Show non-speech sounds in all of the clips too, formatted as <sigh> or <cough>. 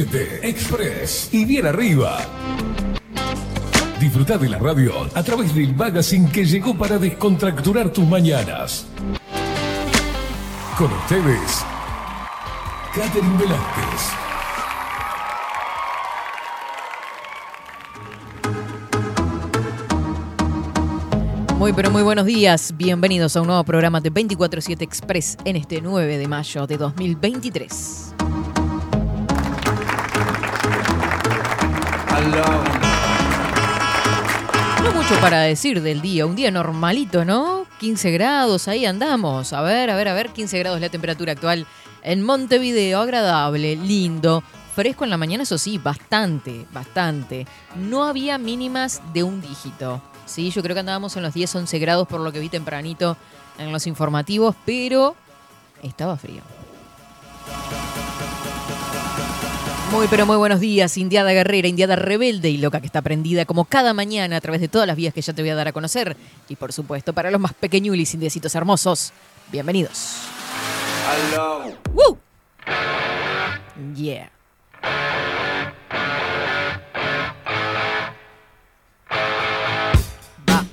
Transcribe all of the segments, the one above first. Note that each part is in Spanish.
Estás en 24-7 Express y bien arriba. Disfruta de la radio a través del magazine que llegó para descontracturar tus mañanas. Con ustedes, Catherine Velázquez. Muy pero muy buenos días, bienvenidos a un nuevo programa de 24-7 Express en este 9 de mayo de 2023. No mucho para decir del día, un día normalito, ¿no? 15 grados, ahí andamos. A ver, a ver, a ver, 15 grados la temperatura actual en Montevideo, agradable, lindo, fresco en la mañana, eso sí, bastante, bastante. No había mínimas de un dígito. Sí, yo creo que andábamos en los 10, 11 grados por lo que vi tempranito en los informativos, pero estaba frío. Muy pero muy buenos días, Indiada Guerrera, Indiada Rebelde y loca que está prendida como cada mañana a través de todas las vías que ya te voy a dar a conocer. Y por supuesto, para los más pequeñulis, indiecitos hermosos, bienvenidos. Hello. ¡Woo! Yeah. Va.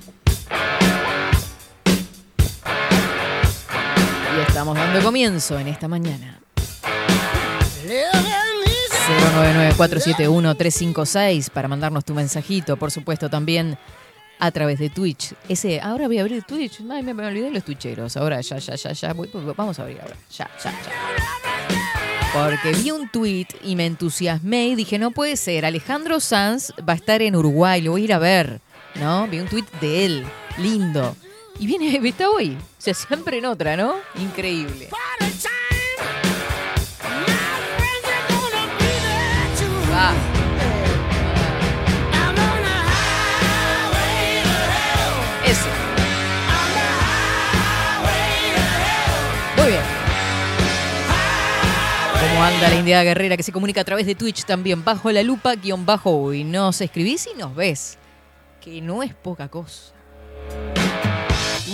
Y estamos dando comienzo en esta mañana. 099-471-356 para mandarnos tu mensajito, por supuesto también a través de Twitch. Ese, ahora voy a abrir Twitch. Ay, me, me olvidé de los twitcheros. Ahora ya, ya, ya, ya. vamos a abrir ahora. Ya, ya, ya. Porque vi un tweet y me entusiasmé y dije, no puede ser, Alejandro Sanz va a estar en Uruguay, lo voy a ir a ver. ¿No? Vi un tweet de él, lindo. Y viene, <laughs> está hoy. O sea, siempre en otra, ¿no? Increíble. ¿Cómo anda la India Guerrera que se comunica a través de Twitch también? Bajo la lupa, guion bajo y Nos escribís y nos ves. Que no es poca cosa.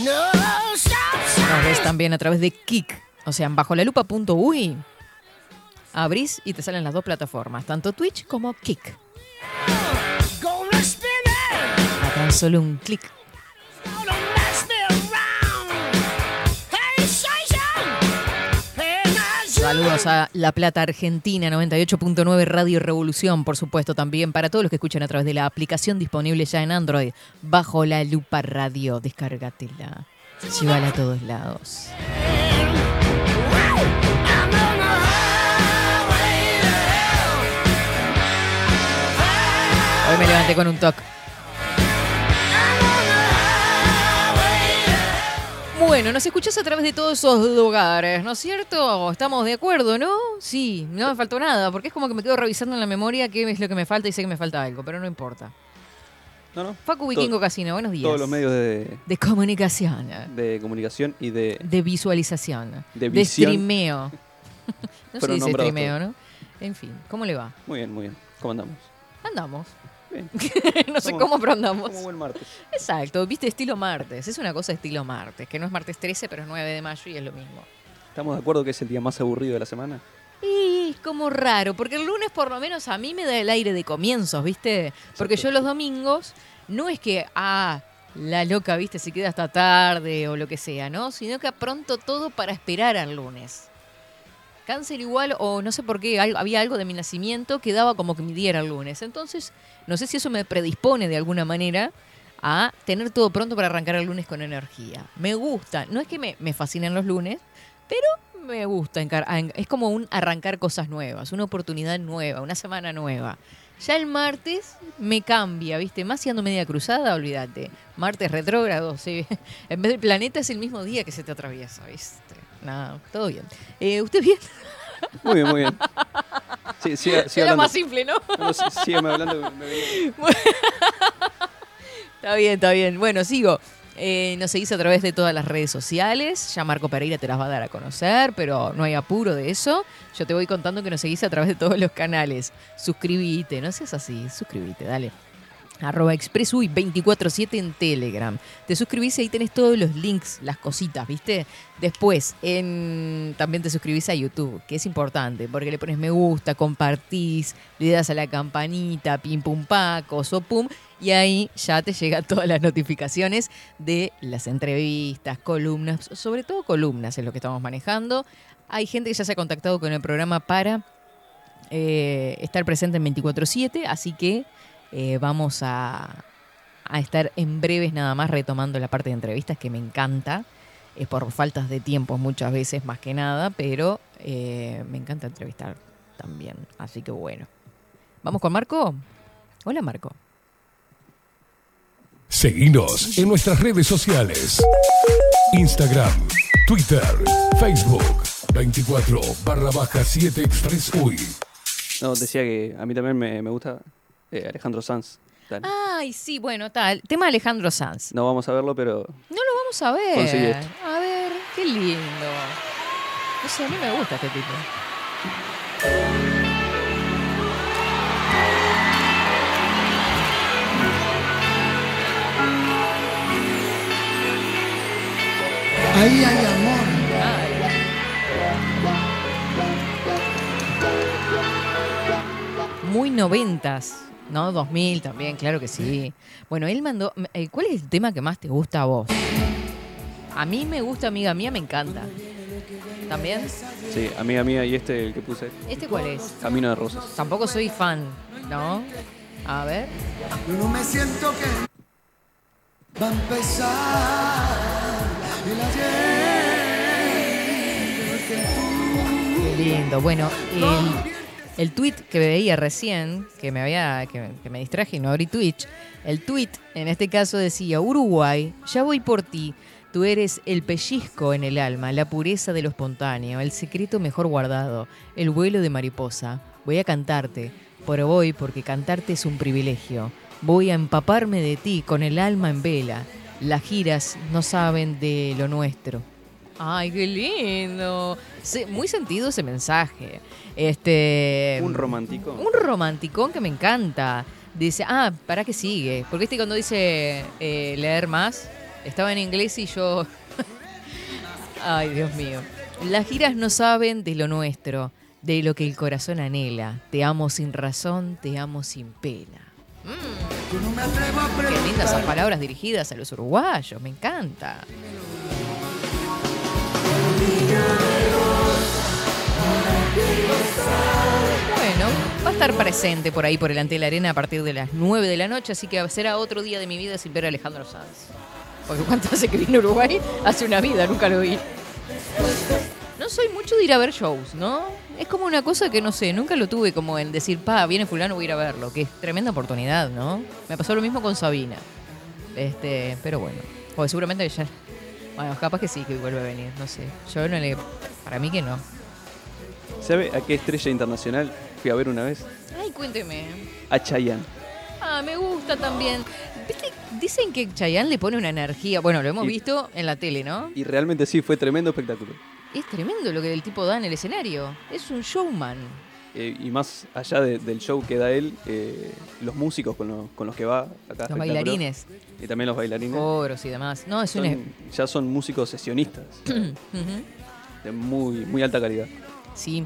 Nos ves también a través de Kik. O sea, en bajo la lupa.uy. Abrís y te salen las dos plataformas, tanto Twitch como Kik. A tan solo un clic. A La Plata Argentina 98.9 Radio Revolución, por supuesto, también para todos los que escuchan a través de la aplicación disponible ya en Android, bajo la lupa radio. Descárgatela. Llévala a todos lados. Hoy me levanté con un toque. Bueno, nos escuchás a través de todos esos lugares, ¿no es cierto? Estamos de acuerdo, ¿no? Sí, no me faltó nada, porque es como que me quedo revisando en la memoria qué es lo que me falta y sé que me falta algo, pero no importa. No, no. Facu Vikingo Todo- Casino, buenos días. Todos los medios de, De comunicación, de comunicación y de. de visualización, De de, streameo. <laughs> no se dice streameo. ¿no? En fin, ¿cómo le va? Muy bien, muy bien. ¿Cómo andamos? Andamos. <laughs> No sé cómo, pero andamos. Como buen martes. Exacto, viste, estilo martes. Es una cosa estilo martes, que no es martes 13, pero es 9 de mayo y es lo mismo. ¿Estamos de acuerdo que es el día más aburrido de la semana? Y es como raro, porque el lunes por lo menos a mí me da el aire de comienzos, ¿viste? Porque yo los domingos no es que, ah, la loca, ¿viste? Se queda hasta tarde o lo que sea, ¿no? Sino que pronto todo para esperar al lunes. Cáncer igual, o no sé por qué, había algo de mi nacimiento que daba como que me diera el lunes. Entonces, no sé si eso me predispone de alguna manera a tener todo pronto para arrancar el lunes con energía. Me gusta, no es que me, me fascinen los lunes, pero me gusta. Es como un arrancar cosas nuevas, una oportunidad nueva, una semana nueva. Ya el martes me cambia, ¿viste? Más siendo media cruzada, olvídate. Martes retrógrado, sí. <laughs> En vez del planeta es el mismo día que se te atraviesa, ¿viste? Nada, todo bien. Eh, ¿Usted bien? <laughs> Muy bien, muy bien. Sí, siga, siga Era más simple, ¿no? No, sí, hablando. me <laughs> Está bien, está bien. Bueno, sigo. Eh, nos seguís a través de todas las redes sociales. Ya Marco Pereira te las va a dar a conocer, pero no hay apuro de eso. Yo te voy contando que nos seguís a través de todos los canales. Suscribite, no seas así, suscribite, dale. Arroba expresui247 en Telegram. Te suscribís y ahí tenés todos los links, las cositas, ¿viste? Después, también te suscribís a YouTube, que es importante, porque le pones me gusta, compartís, le das a la campanita, pim pum paco, so pum, y ahí ya te llegan <laughs> todas las notificaciones de las entrevistas, columnas, sobre todo columnas es lo que estamos manejando. Hay gente que ya se ha contactado con el programa para eh, estar presente en 24/7, así que eh, vamos a, a estar en breves nada más retomando la parte de entrevistas que me encanta. Es por faltas de tiempo muchas veces más que nada, pero eh, me encanta entrevistar también. Así que bueno. ¿Vamos con Marco? Hola Marco. Seguinos en nuestras redes sociales. Instagram, Twitter, Facebook, 24 barra baja 7 Express UI. No, decía que a mí también me, me gusta eh, Alejandro Sanz. Dale. Ay, sí, bueno, tal. Tema Alejandro Sanz. No vamos a verlo, pero No lo vamos a ver. Conseguí esto. A ver, qué lindo. No sé, a mí me gusta este tipo. Ahí hay amor. Muy noventas, ¿no? 2000 también, claro que sí. Bueno, él mandó... eh, ¿Cuál es el tema que más te gusta a vos? A mí me gusta, amiga mía, me encanta. ¿También? sí, amiga mía, y este el que puse, ¿Este cuál es? Camino de Rosas. Tampoco soy fan, ¿no? A ver. Yo no me siento que va a empezar el ayer. Qué lindo. Bueno, el, el tweet que veía recién, que me había, que, que me distraje y no abrí Twitch, el tweet en este caso decía, Uruguay, ya voy por ti. Tú eres el pellizco en el alma, la pureza de lo espontáneo, el secreto mejor guardado, el vuelo de mariposa. Voy a cantarte, pero voy porque cantarte es un privilegio. Voy a empaparme de ti con el alma en vela. Las giras no saben de lo nuestro. Ay, qué lindo. Muy sentido ese mensaje. Este. Un romántico. Un romanticón que me encanta. Dice, ah, ¿para qué sigue? Porque este cuando dice eh, leer más, estaba en inglés y yo. <laughs> Ay, Dios mío. Las giras no saben de lo nuestro, de lo que el corazón anhela. Te amo sin razón, te amo sin pena. a Qué lindas esas palabras dirigidas a los uruguayos, me encanta. Bueno, va a estar presente por ahí por el ante la arena a partir de las 9 de la noche, así que será otro día de mi vida sin ver a Alejandro Sanz. Porque cuánto hace que vino a Uruguay, hace una vida, nunca lo vi. No soy mucho de ir a ver shows, ¿no? Es como una cosa que no sé, nunca lo tuve como en decir, pa, viene fulano, voy a ir a verlo, que es tremenda oportunidad, ¿no? Me pasó lo mismo con Sabina. Este, pero bueno. O seguramente ya. Bueno, capaz que sí que vuelve a venir, no sé. Yo no le. Para mí que no. ¿Sabe a qué estrella internacional fui a ver una vez? Ay, cuénteme. A Chayanne. Ah, me gusta también. ¿Viste? Dicen que Chayanne le pone una energía. Bueno, lo hemos Y- visto en la tele, ¿no? Y realmente sí, fue tremendo espectáculo. Es tremendo lo que el tipo da en el escenario. Es un showman. Eh, y más allá de- del show que da él, eh, los músicos con, lo- con los que va acá. Los espectáculo, bailarines, Y también los bailarines. coros y demás. No, es un. son- ya son músicos sesionistas. <clears throat> Ujú. de muy, muy alta calidad. Sí.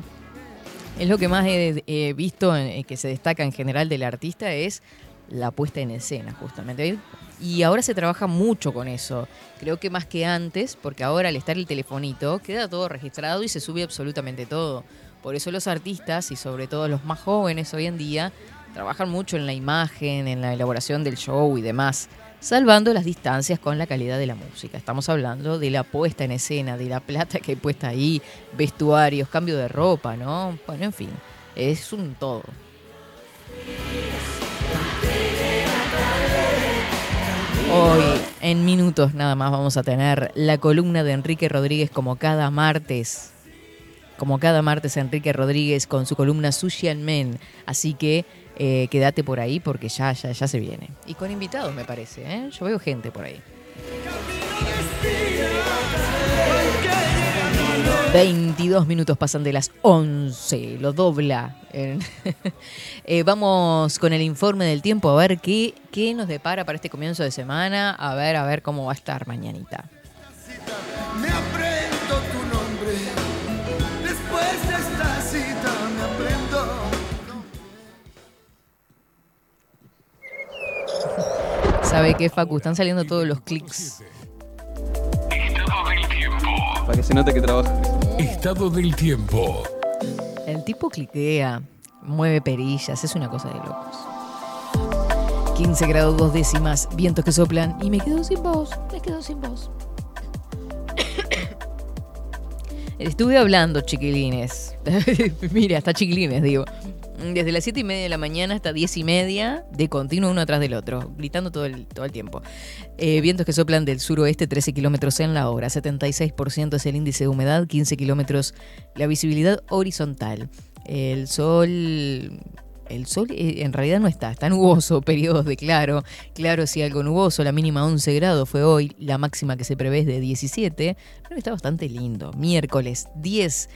Es lo que más he, visto eh, que se destaca en general del artista es la puesta en escena, justamente. Y ahora se trabaja mucho con eso. Creo que más que antes, porque ahora al estar el telefonito, queda todo registrado y se sube absolutamente todo. Por eso los artistas, y sobre todo los más jóvenes hoy en día, trabajan mucho en la imagen, en la elaboración del show y demás, salvando las distancias con la calidad de la música. Estamos hablando de la puesta en escena, de la plata que hay puesta ahí, vestuarios, cambio de ropa, ¿no? Bueno, en fin, es un todo. Hoy, en minutos nada más, vamos a tener la columna de Enrique Rodríguez como cada martes. Como cada martes, Enrique Rodríguez con su columna Sushi and Men. Así que eh, quédate por ahí porque ya, ya, ya se viene. Y con invitados, me parece, ¿eh? Yo veo gente por ahí. 22 minutos pasan de las 11, lo dobla. <laughs> Eh, vamos con el informe del tiempo a ver qué, qué nos depara para este comienzo de semana, a ver, a ver cómo va a estar mañanita. ¿Sabe qué, Facu? Están saliendo todos los clics. Para que se note que trabaja. Estado del tiempo. El tipo cliquea, mueve perillas, es una cosa de locos. 15 grados dos décimas, vientos que soplan y me quedo sin voz, me quedo sin voz. <coughs> Estuve hablando, chiquilines. <laughs> Mira, hasta chiquilines, digo. Desde las 7 y media de la mañana hasta 10 y media, de continuo uno atrás del otro, gritando todo el, todo el tiempo. Eh, vientos que soplan del suroeste, 13 kilómetros en la hora, 76% es el índice de humedad, 15 kilómetros la visibilidad horizontal. El sol. El sol eh, en realidad no está, está nuboso, <laughs> periodos de claro. Claro, sí, algo nuboso. La mínima 11 grados fue hoy, la máxima que se prevé es de 17. Pero está bastante lindo. Miércoles 10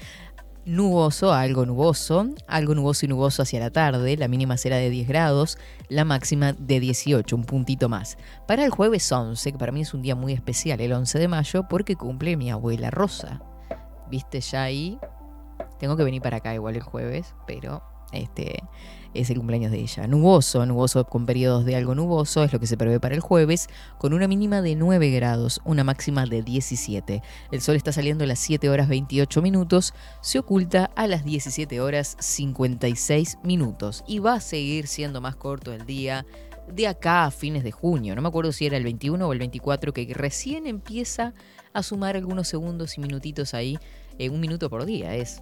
nuboso, algo nuboso, algo nuboso y nuboso hacia la tarde, la mínima será de 10 grados, la máxima de 18, un puntito más. Para el jueves 11, que para mí es un día muy especial, el 11 de mayo, porque cumple mi abuela Rosa. ¿Viste ya ahí? Tengo que venir para acá igual el jueves, pero este es el cumpleaños de ella. Nuboso, nuboso con periodos de algo nuboso, es lo que se prevé para el jueves, con una mínima de 9 grados, una máxima de 17. El sol está saliendo a las 7 horas 28 minutos, se oculta a las 17 horas 56 minutos y va a seguir siendo más corto el día de acá a fines de junio. No me acuerdo si era el 21 o el 24 que recién empieza a sumar algunos segundos y minutitos ahí, eh, un minuto por día es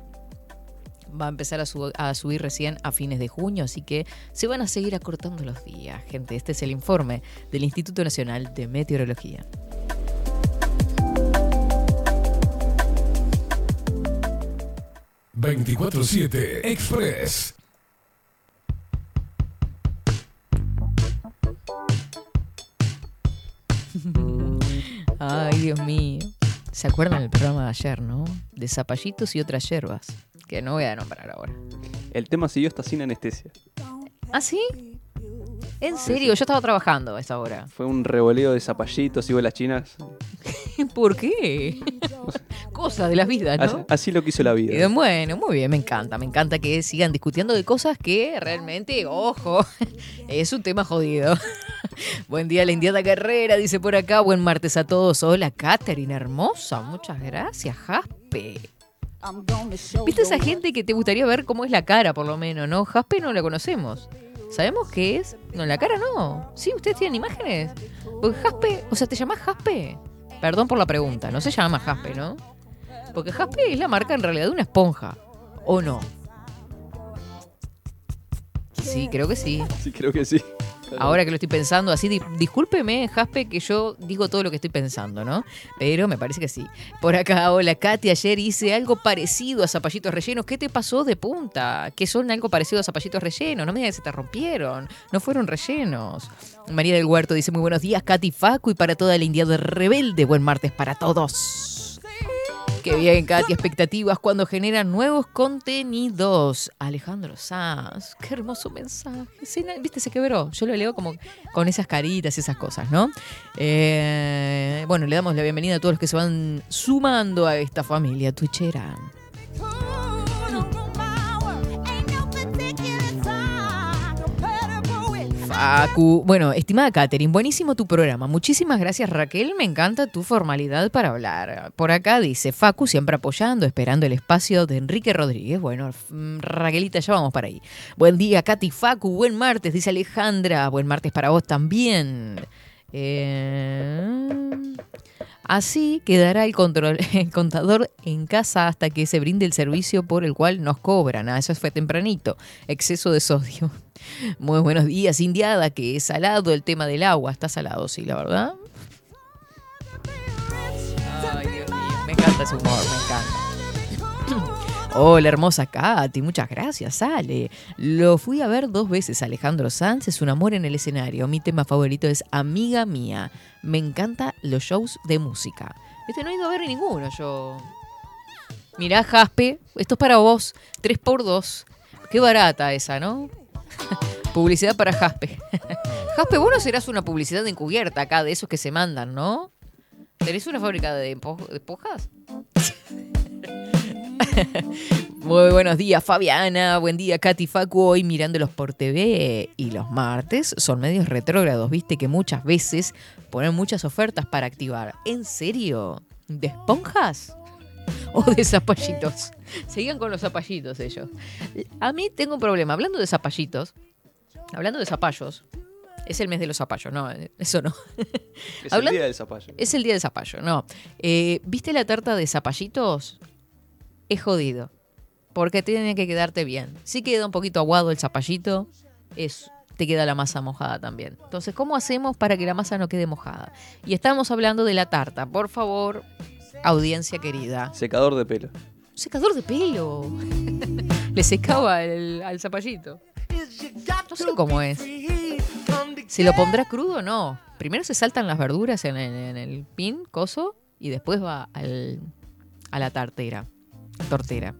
va a empezar a, su- a subir recién a fines de junio, así que se van a seguir acortando los días, gente. Este es el informe del Instituto Nacional de Meteorología. ...24-7 Express. Ay, Dios mío. ¿Se acuerdan del programa de ayer, no? De zapallitos y otras hierbas, que no voy a nombrar ahora. El tema siguió hasta sin anestesia. ¿Ah, sí? ¿En serio? Yo estaba trabajando a esa hora. <laughs> Fue un revoleo de zapallitos y bolas chinas. ¿Por qué? Cosa de la vida, ¿no? así lo quiso la Eh, vida. Bueno, muy bien, me encanta. Me encanta que sigan discutiendo de cosas que realmente, ojo, <laughs> es un tema jodido. <laughs> Buen día, la Indiana Carrera, dice por acá. Buen martes a todos. Hola, Katherine, hermosa. Muchas gracias, Jaspe. ¿Viste esa gente que te gustaría ver cómo es la cara, por lo menos, no? Jaspe no la conocemos. ¿Sabemos qué es? No, la cara no. ¿Sí? ¿Ustedes tienen imágenes? Porque Jaspe, o sea, ¿te llamás Jaspe? Perdón por la pregunta, no se llama Jaspe, ¿no? Porque Jaspe es la marca en realidad de una esponja. ¿O no? Sí, creo que sí. Sí, creo que sí. Ahora que lo estoy pensando así, di- discúlpeme, Jaspe, que yo digo todo lo que estoy pensando, ¿no? Pero me parece que sí. Por acá, hola, Katy, ayer hice algo parecido a zapallitos rellenos. ¿Qué te pasó de punta? Que son algo parecido a zapallitos rellenos. No me digas que se te rompieron. No fueron rellenos. María del Huerto dice, muy buenos días, Katy Facu, y para toda la India de Rebelde. Buen martes para todos. Qué bien, Katy, expectativas cuando generan nuevos contenidos. Alejandro Sanz, qué hermoso mensaje. Sí, Viste, se quebró. Yo lo leo como con esas caritas y esas cosas, ¿no? Eh, bueno, le damos la bienvenida a todos los que se van sumando a esta familia twitchera. Facu. Bueno, estimada Katherine, buenísimo tu programa. Muchísimas gracias, Raquel. Me encanta tu formalidad para hablar. Por acá dice Facu, siempre apoyando, esperando el espacio de Enrique Rodríguez. Bueno, mm, Raquelita, ya vamos para ahí. Buen día, Katy Facu. Buen martes, dice Alejandra. Buen martes para vos también. Eh, Así quedará el, <laughs> el contador en casa hasta que se brinde el servicio por el cual nos cobran. Ah, eso fue tempranito. Exceso de sodio. Muy buenos días, Indiada, que es salado el tema del agua. Está salado, sí, la verdad. Me encanta ese humor, me encanta. <clears throat> Hola, hermosa Katy, muchas gracias, Ale. Lo fui a ver dos veces, Alejandro Sanz, es un amor en el escenario. Mi tema favorito es Amiga Mía. Me encantan los shows de música. Viste, no he ido a ver ninguno yo. Mirá, Jaspe, esto es para vos. 3 por 2 Qué barata esa, ¿no? <laughs> publicidad para Jaspe. <laughs> Jaspe, vos no serás una publicidad encubierta acá, de esos que se mandan, ¿no? ¿Tenés una fábrica de, empo- de esponjas? <laughs> Muy buenos días, Fabiana. Buen día, Katy Facu. Hoy mirándolos por TV. Y los martes son medios retrógrados. Viste que muchas veces ponen muchas ofertas para activar. ¿En serio? ¿De esponjas? <laughs> ¿O de zapallitos? Sigan con los zapallitos ellos. A mí tengo un problema. Hablando de zapallitos, hablando de zapallos, es el mes de los zapallos, no, eso no. Es Hablan- el día del zapallo. Es el día del zapallo, no. Eh, ¿Viste la tarta de zapallitos? Es jodido. Porque tiene que quedarte bien. Si queda un poquito aguado el zapallito, es, te queda la masa mojada también. Entonces, ¿cómo hacemos para que la masa no quede mojada? Y estamos hablando de la tarta. Por favor, audiencia querida. Secador de pelo. Secador de pelo. <laughs> Le secaba el- al zapallito. No sé cómo es. ¿Se lo pondrá crudo o no? Primero se saltan las verduras en, el- en el pin, coso, y después va al, a la tartera, tortera.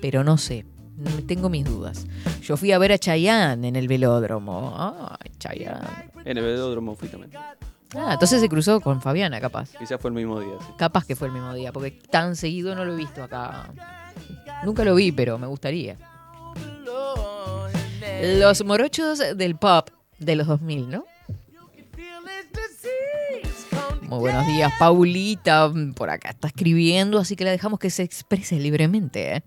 Pero no sé, tengo mis dudas. Yo fui a ver a Chayanne en el velódromo. Ay, Chayanne. En el velódromo fui también. Ah, entonces se cruzó con Fabiana, capaz. Quizás fue el mismo día. sí. Capaz que fue el mismo día, porque tan seguido no lo he visto acá. Nunca lo vi, pero me gustaría. Los morochos del pop de los 2000, ¿no? Muy buenos días, Paulita. Por acá está escribiendo, así que la dejamos que se exprese libremente. ¿eh?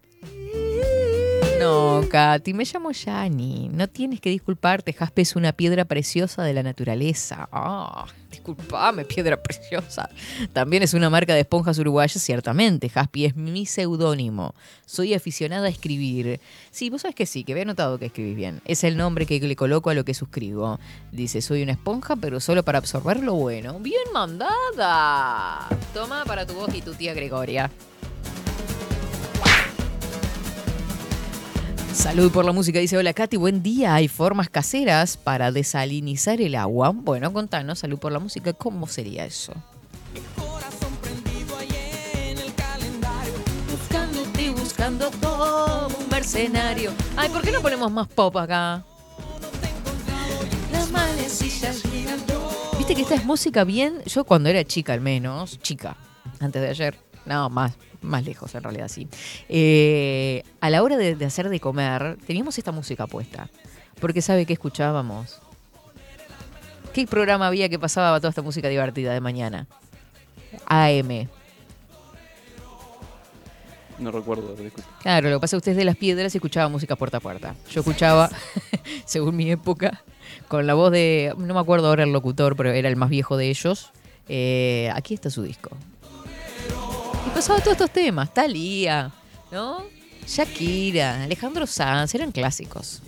No, Katy, me llamo Yani. No tienes que disculparte. Jaspe es una piedra preciosa de la naturaleza. Ah, disculpame, piedra preciosa. También es una marca de esponjas uruguayas, ciertamente. Jaspi es mi seudónimo. Soy aficionada a escribir. Sí, vos sabés que sí, que había notado que escribís bien. Es el nombre que le coloco a lo que suscribo. Dice, soy una esponja, pero solo para absorber lo bueno. Bien mandada. Toma para tu voz y tu tía Gregoria. Salud por la música, dice hola Katy, buen día. ¿Hay formas caseras para desalinizar el agua? Bueno, contanos, salud por la música, ¿cómo sería eso? Buscándote, buscando como un mercenario. Ay, ¿por qué no ponemos más pop acá? Las manecillas llegan. Viste que esta es música bien. Yo cuando era chica, al menos, chica, antes de ayer, no, más, más lejos en realidad, sí. Eh, a la hora de, de hacer de comer, teníamos esta música puesta. Porque sabe que escuchábamos. ¿Qué programa había que pasaba toda esta música divertida de mañana? AM. No recuerdo. Claro, lo que pasa es que usted es de las piedras y escuchaba música puerta a puerta. Yo escuchaba, <laughs> según mi época, con la voz de, no me acuerdo ahora el locutor, pero era el más viejo de ellos. eh, aquí está su disco. Y pasaba todos estos temas, Talía, ¿no? Shakira, Alejandro Sanz, eran clásicos.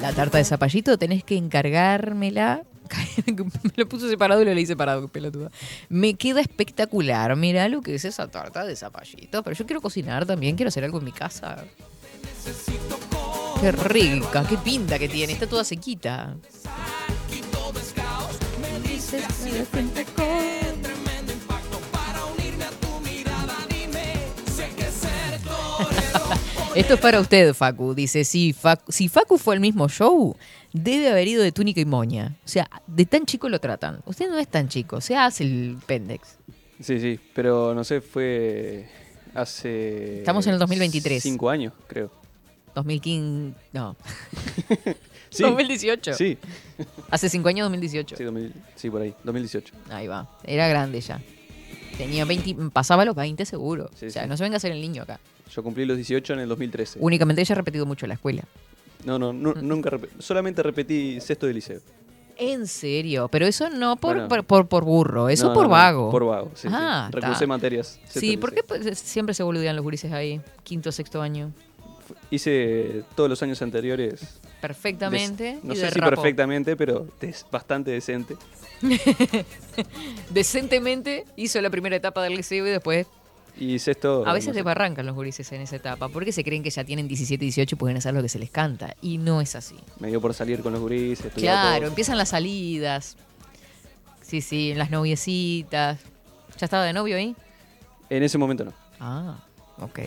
La tarta de zapallito tenés que encargármela. <laughs> Me lo puso separado y lo leí separado, pelotuda. Me queda espectacular. Mira lo que es esa tarta de zapallito. Pero yo quiero cocinar también, quiero hacer algo en mi casa. Qué rica, qué pinta que tiene. Está toda sequita. Esto es para usted, Facu. Dice, si Facu, si Facu fue el mismo show, debe haber ido de túnica y moña. O sea, de tan chico lo tratan. Usted no es tan chico, se hace el pendex. Sí, sí, pero no sé, fue hace... Estamos en el 2023. Cinco años, creo. 2015, no, <laughs> Sí, 2018. Sí, Hace cinco años, 2018. sí, 2000 sí, por ahí, 2018. Ahí va, era grande ya. Tenía 20, pasaba los 20 seguro. Sí, o sea, sí. no se venga a hacer el niño acá. Yo cumplí los 18 en el 2013. Únicamente ella ha repetido mucho la escuela. No, no, nu- nunca repetí. Solamente repetí sexto de liceo. En serio, pero eso no por, Bueno. por, por- por burro, eso No, por no, vago. Por vago, sí. Ah, sí. materias. Sí, ¿por qué pues, siempre se boludean los gurises ahí? Quinto, sexto año. Hice todos los años anteriores. Perfectamente. des- no y sé si perfectamente, pero des- bastante decente. <laughs> Decentemente hizo la primera etapa del liceo y después. Y sexto. A veces desbarrancan los gurises en esa etapa porque se creen que ya tienen 17, 18 y pueden hacer lo que se les canta. Y no es así. Me dio por salir con los gurises. Claro, todo. empiezan las salidas. Sí, sí, las noviecitas. ¿Ya estaba de novio ahí? En ese momento no. Ah, ok.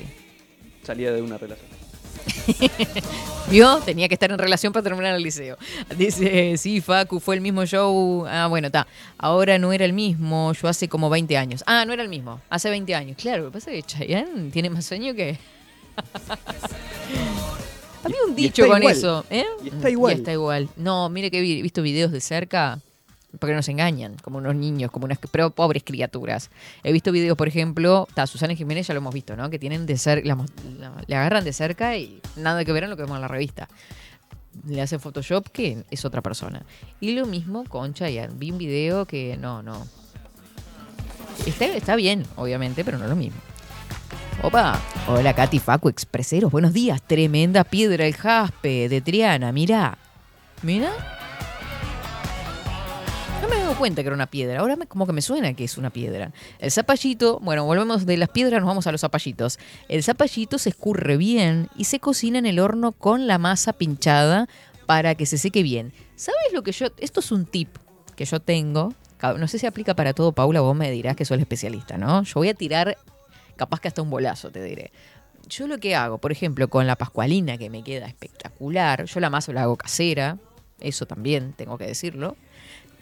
Salía de una relación. <laughs> ¿Vio? Tenía que estar en relación para terminar el liceo. Dice, sí, Facu, fue el mismo show. Ah, bueno, está. Ahora no era el mismo, yo hace como 20 años. Ah, no era el mismo, hace 20 años. Claro, lo que pasa es que Chayanne tiene más sueño que... <laughs> Había un dicho con igual. eso. ¿eh? Y está igual. Y está igual. No, mire que he visto videos de cerca, porque nos engañan, como unos niños, como unas pero pobres criaturas. He visto videos, por ejemplo, está Susana Jiménez, ya lo hemos visto, ¿no? Que tienen de cerca, le agarran de cerca y nada que ver en lo que vemos en la revista. Le hacen Photoshop que es otra persona. Y lo mismo con Chayanne. Vi un video que no, no. Está, está bien, obviamente, pero no lo mismo. Opa, hola Katy Facu Expreseros, buenos días. Tremenda piedra el jaspe de Triana, mirá. Mira. Cuenta que era una piedra. Ahora me- como que me suena que es una piedra. El zapallito, bueno, volvemos de las piedras, nos vamos a los zapallitos. El zapallito se escurre bien y se cocina en el horno con la masa pinchada para que se seque bien. ¿Sabes lo que yo.? Esto es un tip que yo tengo. No sé si aplica para todo, Paula, vos me dirás que sos el especialista, ¿no? Yo voy a tirar, capaz que hasta un bolazo, te diré. Yo lo que hago, por ejemplo, con la pascualina, que me queda espectacular, yo la masa la hago casera, eso también tengo que decirlo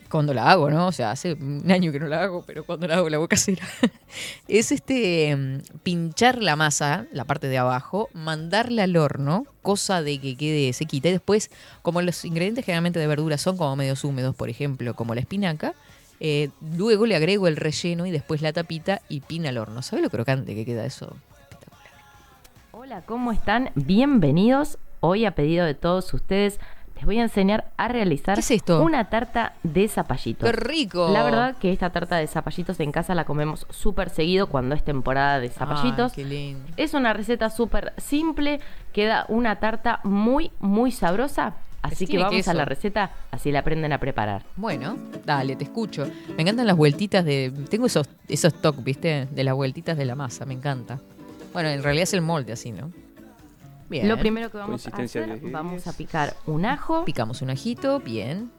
cuando la hago, ¿no? O sea, hace un año que no la hago, pero cuando la hago la hago casera. <laughs> es este mm, pinchar la masa, la parte de abajo, mandarla al horno, cosa de que quede sequita. Y después, como los ingredientes generalmente de verduras son como medios húmedos, por ejemplo, como la espinaca, eh, luego le agrego el relleno y después la tapita y pina al horno. ¿Sabes lo crocante que queda eso? Espectacular. Hola, ¿cómo están? Bienvenidos. Hoy a pedido de todos ustedes les voy a enseñar a realizar ¿Qué es esto? una tarta de zapallitos. ¡Qué rico! La verdad que esta tarta de zapallitos en casa la comemos súper seguido cuando es temporada de zapallitos. Ay, qué lindo. Es una receta súper simple, queda una tarta muy, muy sabrosa. Así que vamos queso. a la receta, así la aprenden a preparar. Bueno, dale, te escucho. Me encantan las vueltitas de. Tengo esos, esos toques, ¿viste? De las vueltitas de la masa, me encanta. Bueno, en realidad es el molde así, ¿no? Bien. Lo primero que vamos a hacer, vamos a picar un ajo, Picamos un ajito, bien.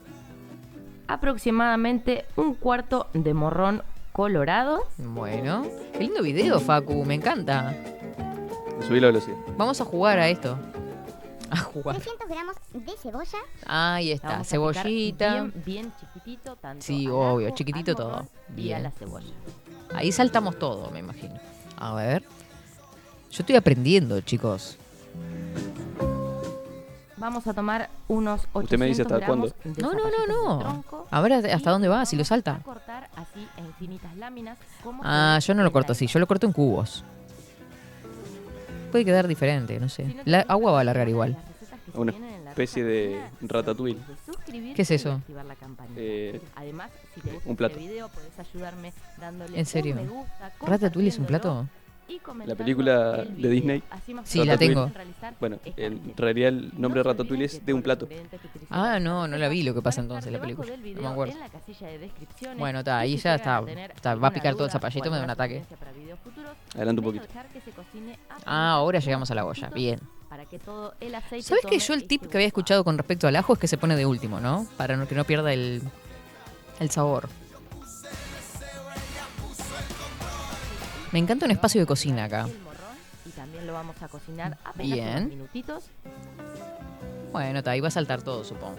aproximadamente un cuarto de morrón colorado. Bueno. Qué lindo video, Facu, me encanta. Subí la velocidad. Vamos a jugar a esto. A jugar. 300 gramos de cebolla, Ahí está, vamos cebollita. Bien, bien chiquitito, tanto Sí, obvio, ajo, chiquitito todo. morrón Y a Bien. la cebolla. Ahí saltamos todo, me imagino. A ver. Yo estoy aprendiendo, chicos. Vamos a tomar unos 800 Usted me dice hasta cuándo. No, no, no, no. A ver hasta dónde va, si lo salta. A cortar así en finitas láminas. como Ah, yo no lo corto así, yo lo corto en cubos. Puede quedar diferente, no sé. La agua va a alargar igual. Una especie de ratatouille. ¿Qué es eso? activar la campanita. Eh, Además, si te gusta un plato. este video, podés ayudarme dándole ¿En serio? un me gusta, ¿Ratatouille es un plato? Comentando película el de. Disney, Sí, la tengo. Bueno, esta en realidad el No nombre se Ratatouille es de un plato. Ah, no, no la vi lo que pasa entonces la película. No me acuerdo. en la casilla de descripciones. Bueno, está, ahí ya está- está, va a picar todo el zapallito, me da un ataque. Adelanta un poquito. Ah, ahora llegamos a la olla. Bien. para que todo el aceite ¿Sabes que yo el tip este que había escuchado con respecto al ajo es que se pone de último, ¿no? Para que no pierda el, el sabor. Me encanta un espacio de cocina acá. y también lo vamos a cocinar apenas Bien. unos minutitos. Bueno, está, ahí va a saltar todo, supongo.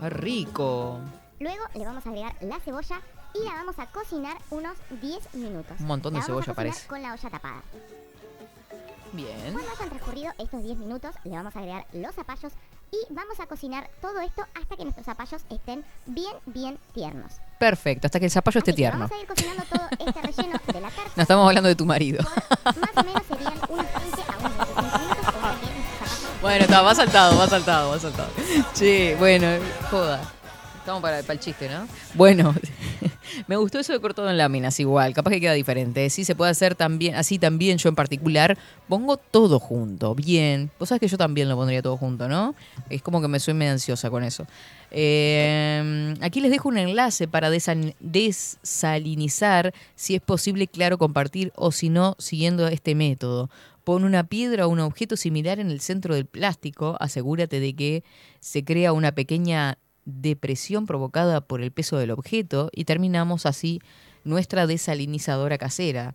¡Qué rico! luego le vamos a agregar la cebolla y la vamos a cocinar unos 10 minutos. Un montón de La vamos a cebolla cocinar parece. con la olla tapada. Bien. Cuando hayan transcurrido estos 10 minutos, le vamos a agregar los zapallos y vamos a cocinar todo esto hasta que nuestros zapallos estén bien, bien tiernos. Perfecto, hasta que el zapallo esté Así que tierno. Vamos a ir cocinando todo <laughs> este relleno de la tarta. No estamos hablando de tu marido. Más o menos serían unos 20 a unos 25 minutos que <laughs> Bueno, está, va saltado, va saltado, va saltado. Che, bueno, joda. Estamos para, el chiste, ¿no? Bueno, <laughs> me gustó eso de cortado en láminas igual, capaz que queda diferente. Sí, se puede hacer también, así también yo en particular, pongo todo junto, bien. Vos sabés que yo también lo pondría todo junto, ¿no? Es como que me soy medio ansiosa con eso. Eh, aquí les dejo un enlace para desalinizar, si es posible, claro, compartir, o si no, siguiendo este método. Pon una piedra o un objeto similar en el centro del plástico, asegúrate de que se crea una pequeña depresión provocada por el peso del objeto y terminamos así nuestra desalinizadora casera.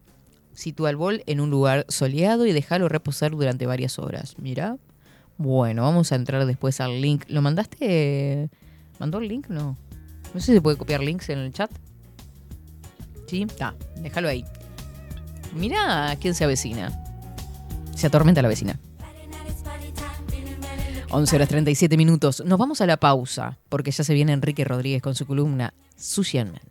Sitúa el bol en un lugar soleado y déjalo reposar durante varias horas. Mira. Bueno, vamos a entrar después al link. ¿Lo mandaste? ¿Mandó el link? No. No sé si se puede copiar links en el chat. Sí, está. Déjalo ahí. Mira quién se avecina. Se atormenta la vecina. 11 horas 37 minutos. Nos vamos a la pausa, porque ya se viene Enrique Rodríguez con su columna Sushi and.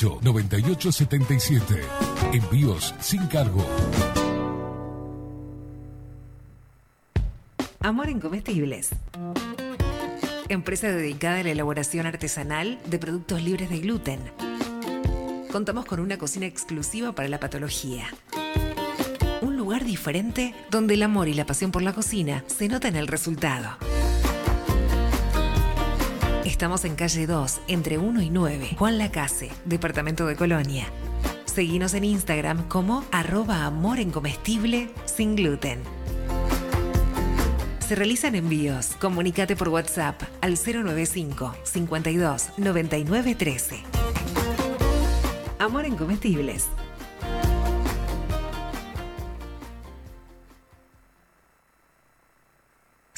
2-208-9877. Envíos sin cargo. Amor en Comestibles. Empresa dedicada a la elaboración artesanal de productos libres de gluten. Contamos con una cocina exclusiva para la patología. Un lugar diferente donde el amor y la pasión por la cocina se nota en el resultado. Estamos en calle 2, entre 1 y 9, Juan Lacase, departamento de Colonia. Seguinos en Instagram como arroba amor en comestible sin gluten. Se realizan envíos. Comunícate por WhatsApp al 095 52 99 13. Amor en comestibles.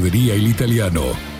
Pescadería El Italiano.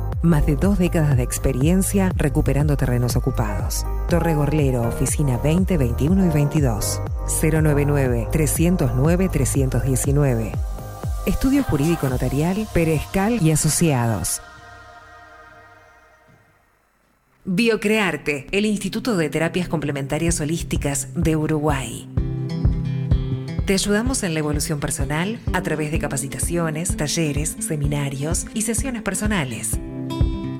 Más de dos décadas de experiencia recuperando terrenos ocupados. Torre Gorlero, oficina 20, 21 y 22. 099-309-319. Estudio Jurídico Notarial, Perezcal y Asociados. Biocrearte, el Instituto de Terapias Complementarias Holísticas de Uruguay. Te ayudamos en la evolución personal a través de capacitaciones, talleres, seminarios y sesiones personales.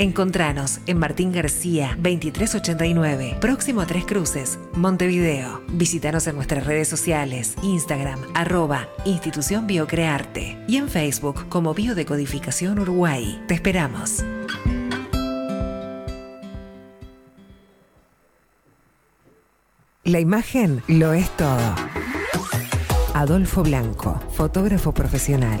Encontranos en Martín García 2389, próximo a Tres Cruces, Montevideo. Visítanos en nuestras redes sociales, Instagram, arroba Institución Biocrearte y en Facebook como Biodecodificación Uruguay. Te esperamos. La imagen lo es todo. Adolfo Blanco, fotógrafo profesional.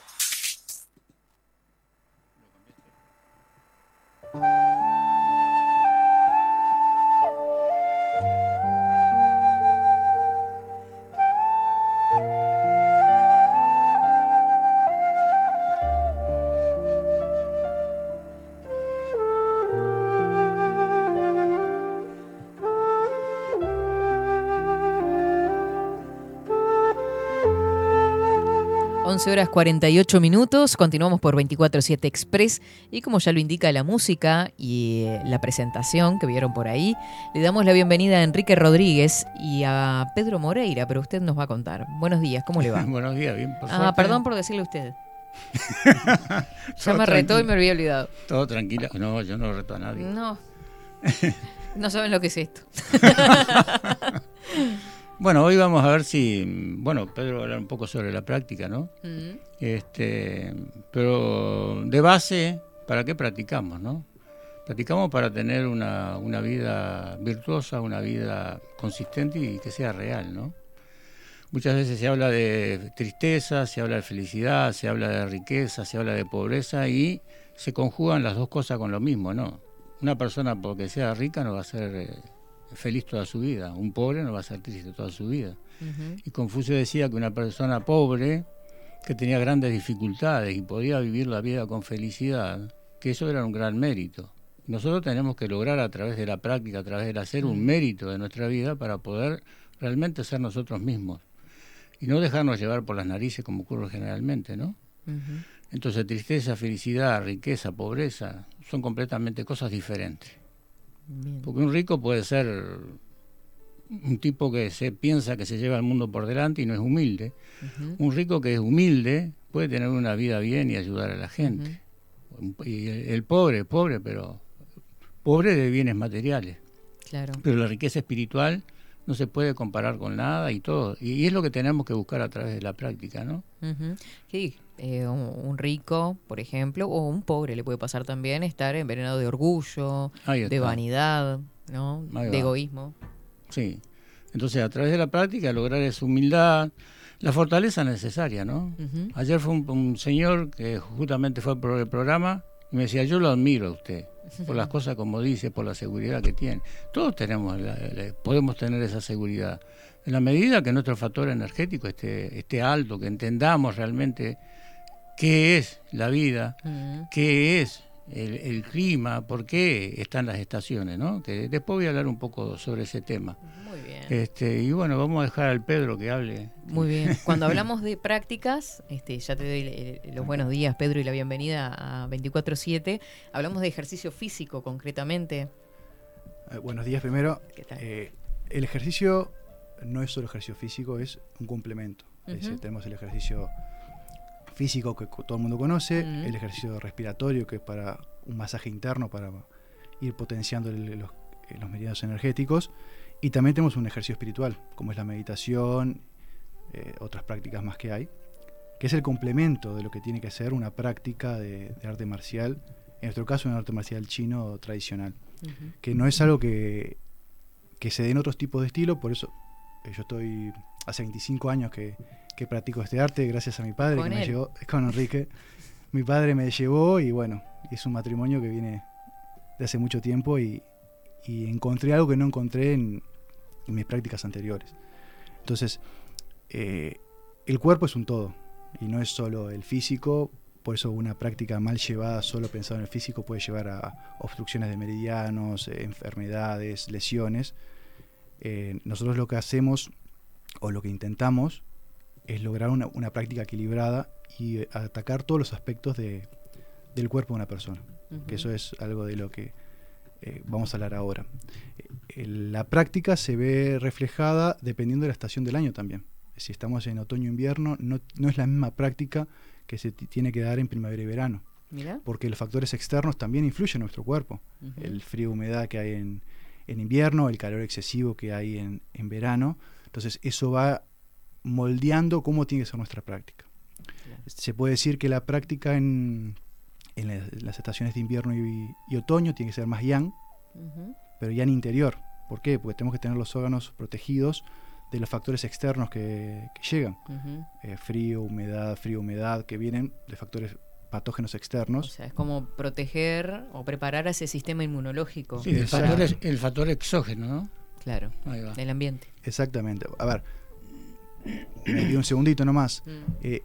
11 horas 48 minutos, continuamos por 24-7 Express y como ya lo indica la música y eh, la presentación que vieron por ahí, le damos la bienvenida a Enrique Rodríguez y a Pedro Moreira, pero usted nos va a contar. Buenos días, ¿cómo le va? <laughs> Buenos días, bien. Por favor. ah, perdón por decirle a usted. <laughs> ya me retó y me había olvidado. Todo tranquila. No, yo no reto a nadie. No. <laughs> No saben lo que es esto. Bueno, hoy vamos a ver si, bueno, Pedro va a hablar un poco sobre la práctica, ¿no? Mm. Este, pero de base, ¿para qué practicamos, no? Practicamos para tener una, una vida virtuosa, una vida consistente y que sea real, ¿no? Muchas veces se habla de tristeza, se habla de felicidad, se habla de riqueza, se habla de pobreza y se conjugan las dos cosas con lo mismo, ¿no? Una persona porque sea rica no va a ser eh, feliz toda su vida, un pobre no va a ser triste toda su vida. Y Confucio decía que una persona pobre, que tenía grandes dificultades y podía vivir la vida con felicidad, que eso era un gran mérito. Nosotros tenemos que lograr a través de la práctica, a través del hacer, un mérito de nuestra vida para poder realmente ser nosotros mismos y no dejarnos llevar por las narices como ocurre generalmente, ¿no? Entonces tristeza, felicidad, riqueza, pobreza son completamente cosas diferentes. Porque un rico puede ser un tipo que se piensa que se lleva el mundo por delante y no es humilde. Un rico que es humilde puede tener una vida bien y ayudar a la gente. Y el, el pobre, pobre, pero pobre de bienes materiales. Claro. Pero la riqueza espiritual no se puede comparar con nada y todo. Y, y es lo que tenemos que buscar a través de la práctica, ¿no? Sí, eh, un, rico, por ejemplo, o un pobre le puede pasar también estar envenenado de orgullo, de vanidad, ¿no? De egoísmo. Sí. Entonces, a través de la práctica, lograr esa humildad, la fortaleza necesaria, ¿no? Ayer fue un, un señor que justamente fue por el programa y me decía, yo lo admiro a usted, por las <laughs> cosas como dice, por la seguridad que tiene. Todos tenemos, la- la- podemos tener esa seguridad. En la medida que nuestro factor energético esté, esté alto, que entendamos realmente qué es la vida, qué es el, el clima, por qué están las estaciones, ¿no? Que después voy a hablar un poco sobre ese tema. Muy bien. Este, y bueno, vamos a dejar al Pedro que hable. Muy bien. Cuando hablamos de prácticas, este, ya te doy eh, los buenos días, Pedro, y la bienvenida a 24-7. Hablamos de ejercicio físico concretamente. Eh, buenos días primero. ¿Qué tal? Eh, el ejercicio no es solo ejercicio físico, es un complemento. Es Ujú. decir, tenemos el ejercicio físico que todo el mundo conoce, el ejercicio respiratorio que es para un masaje interno para ir potenciando el- los, eh, los meridianos energéticos. Y también tenemos un ejercicio espiritual como es la meditación, eh, otras prácticas más que hay, que es el complemento de lo que tiene que ser una práctica de, de arte marcial, en nuestro caso un arte marcial chino tradicional Ujú. que no es algo que, que se dé en otros tipos de estilo, por eso eh, yo estoy hace 25 años que, que practico este arte, gracias a mi padre Con que me él. llevó, <laughs> con Enrique. mi padre me llevó y bueno, es un matrimonio que viene de hace mucho tiempo y, y encontré algo que no encontré en, en mis prácticas anteriores. Entonces, eh, el cuerpo es un todo y no es solo el físico, por eso una práctica mal llevada, solo pensado en el físico, puede llevar a obstrucciones de meridianos, eh, enfermedades, lesiones. Eh, nosotros lo que hacemos o lo que intentamos es lograr una, una práctica equilibrada y eh, atacar todos los aspectos de- del cuerpo de una persona. Que eso es algo de lo que eh, vamos a hablar ahora. Eh, la práctica se ve reflejada dependiendo de la estación del año también. Si estamos en otoño o invierno, no, no es la misma práctica que se ti- tiene que dar en primavera y verano. Mira. Porque los factores externos también influyen en nuestro cuerpo. El frío, humedad que hay en, en invierno, el calor excesivo que hay en, en verano. Entonces eso va moldeando cómo tiene que ser nuestra práctica. Se puede decir que la práctica en, en la- las estaciones de invierno y, y otoño tiene que ser más yang, Ujú. pero yang interior. ¿Por qué? Porque tenemos que tener los órganos protegidos de los factores externos que, que llegan. Eh, frío, humedad, frío, humedad, que vienen de factores patógenos O externos. sea, es como proteger o preparar a ese sistema inmunológico. Sí, el factor, es- el factor exógeno, ¿no? Claro, Ahí va. del ambiente. Exactamente. A ver, me pido un segundito nomás. Mm. Eh,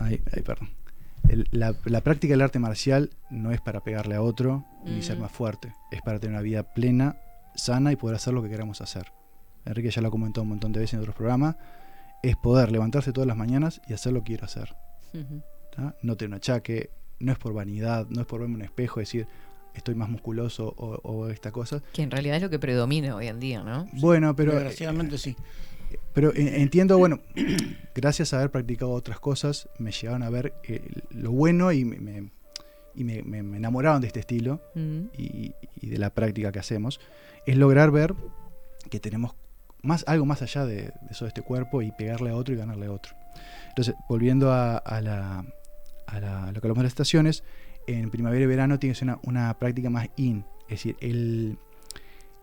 Ay, ay, perdón. El- la, la práctica del arte marcial no es para pegarle a otro ni ser Mm. más fuerte. Es para tener una vida plena, sana y poder hacer lo que queramos hacer. Enrique ya lo comentó un montón de veces en otros programas. Es poder levantarse todas las mañanas y hacer lo que quiero hacer. No tener un achaque, no es por vanidad, no es por verme en un espejo y decir estoy más musculoso o, o esta cosa. Que en realidad es lo que predomina hoy en día, ¿no? Bueno, pero Desgraciadamente sí. Pero en- entiendo, bueno, <clears throat> gracias a haber practicado otras cosas, me llegaron a ver eh, lo bueno y, me, me- y me, me- enamoraron de este estilo Mm. y, y de la práctica que hacemos. Es lograr ver que tenemos más, algo más allá de, de eso de este cuerpo y pegarle a otro y ganarle a otro. Entonces, volviendo a, a la, a la- a lo que hablamos de las estaciones, en primavera y verano tiene que ser una, una práctica más in, es decir, el,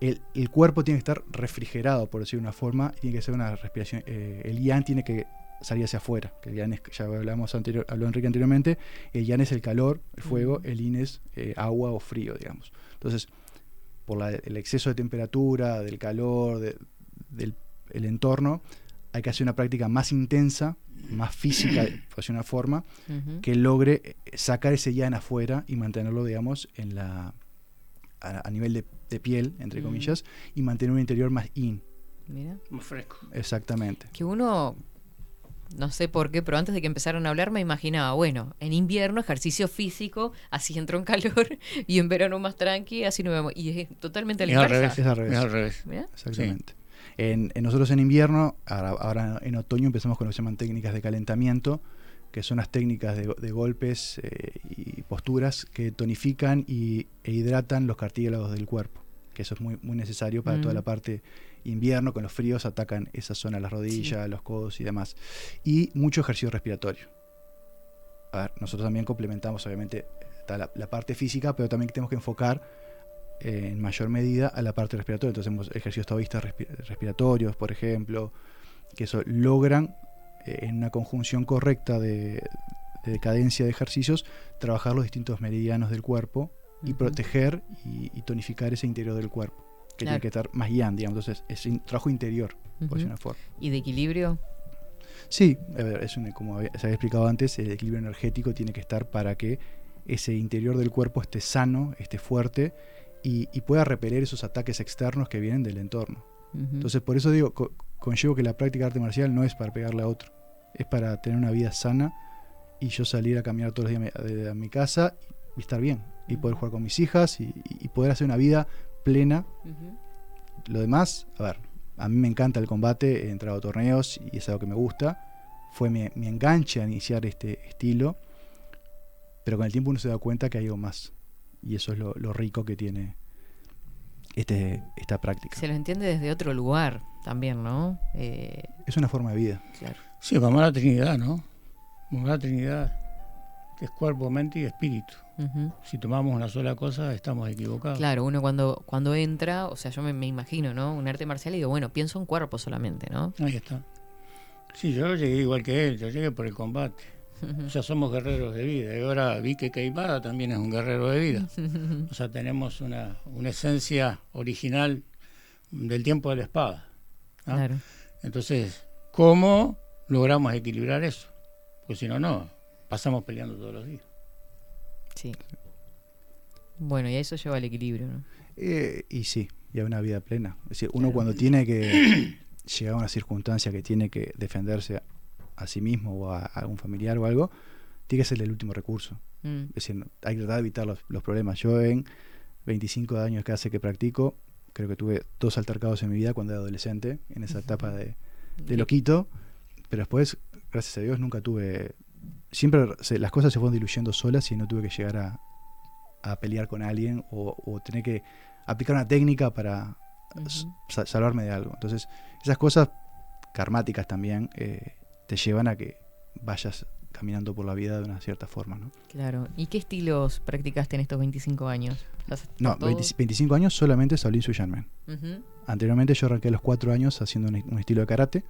el, el cuerpo tiene que estar refrigerado, por decirlo de una forma, y tiene que ser una respiración, eh, el yang tiene que salir hacia afuera, que el yang es, ya hablamos anterior, habló Enrique anteriormente, el yang es el calor, el fuego, el yin es eh, agua o frío, digamos. Entonces, por la- el exceso de temperatura, del calor, de- del el entorno, hay que hacer una práctica más intensa, más física, <coughs> por decir una forma, que logre eh, sacar ese yang afuera y mantenerlo, digamos, en la a, a nivel de, de piel, entre Mm. comillas, y mantener un interior más in. Mira. Más fresco. Exactamente. Que uno, no sé por qué, pero antes de que empezaran a hablar me imaginaba, bueno, en invierno ejercicio físico, así entro en calor, <laughs> y en verano más tranqui, así no vemos. Y es totalmente al inversa. revés. Es al revés. Es al revés. Exactamente. En, en nosotros en invierno, ahora, ahora en otoño empezamos con lo que se llaman técnicas de calentamiento, que son las técnicas de, de golpes eh, y posturas que tonifican y, e hidratan los cartílagos del cuerpo, que eso es muy, muy necesario para toda Mm. la parte invierno, con los fríos atacan esa zona, las rodillas, los codos y demás. Y mucho ejercicio respiratorio. A ver, nosotros también complementamos, obviamente, la, la parte física, pero también tenemos que enfocar eh, en mayor medida a la parte respiratoria. Entonces hacemos ejercicios taoístas respi- respiratorios, por ejemplo, que eso logran en una conjunción correcta de, de cadencia de ejercicios trabajar los distintos meridianos del cuerpo y proteger y, y tonificar ese interior del cuerpo, que Claro. tiene que estar más yang, digamos. Entonces es un trabajo interior, por decir una forma. ¿Y de equilibrio? Sí, es una- como había- se había explicado antes, el equilibrio energético tiene que estar para que ese interior del cuerpo esté sano, esté fuerte y, y pueda repeler esos ataques externos que vienen del entorno. Entonces, por eso digo, co- conllevo que la práctica de arte marcial no es para pegarle a otro, es para tener una vida sana y yo salir a caminar todos los días a mi- de, a mi casa y estar bien, y poder jugar con mis hijas y, poder hacer una vida plena. Lo demás, a ver, a mí me encanta el combate, he entrado a torneos y es algo que me gusta. Fue mi, mi enganche a iniciar este estilo, pero con el tiempo uno se da cuenta que hay algo más. Y eso es lo, lo rico que tiene este, esta práctica. Se lo entiende desde otro lugar también, ¿no? Eh, Es una forma de vida. claro. Sí, vamos a la Trinidad, ¿no? Vamos a la Trinidad, que es cuerpo, mente y espíritu. Si tomamos una sola cosa, estamos equivocados. Claro, uno cuando, cuando entra, o sea, yo me, me imagino, ¿no? Un arte marcial y digo, bueno, pienso en cuerpo solamente, ¿no? Ahí está. Sí, yo llegué igual que él, yo llegué por el combate. O sea, somos guerreros de vida. Y ahora vi que Queimada también es un guerrero de vida. <laughs> O sea, tenemos una, una esencia original del tiempo de la espada. Claro. Entonces, ¿cómo logramos equilibrar eso? Pues si no, no, pasamos peleando todos los días. Sí. Bueno, y a eso lleva el equilibrio, ¿no? Eh, y sí, y a una vida plena. Es decir, uno cuando tiene que <clears throat> llegar a una circunstancia que tiene que defenderse a sí mismo o a algún familiar o algo, tiene que ser el último recurso. Mm. Es decir, hay que tratar de evitar los, los problemas. Yo en 25 años que hace que practico, creo que tuve dos altercados en mi vida cuando era adolescente, en esa etapa de, de loquito, pero después, gracias a Dios, nunca tuve... Siempre se- las cosas se fueron diluyendo solas y no tuve que llegar a, a pelear con alguien o, o tener que aplicar una técnica para sa- salvarme de algo. Entonces, esas cosas karmáticas también eh, te llevan a que vayas caminando por la vida de una cierta forma, ¿no? Claro. ¿Y qué estilos practicaste en estos 25 años? ¿Has- No, todo? 20 25 años solamente Shaolin Suyanmen. Ujú. Anteriormente yo arranqué a los 4 años haciendo un, un estilo de karate.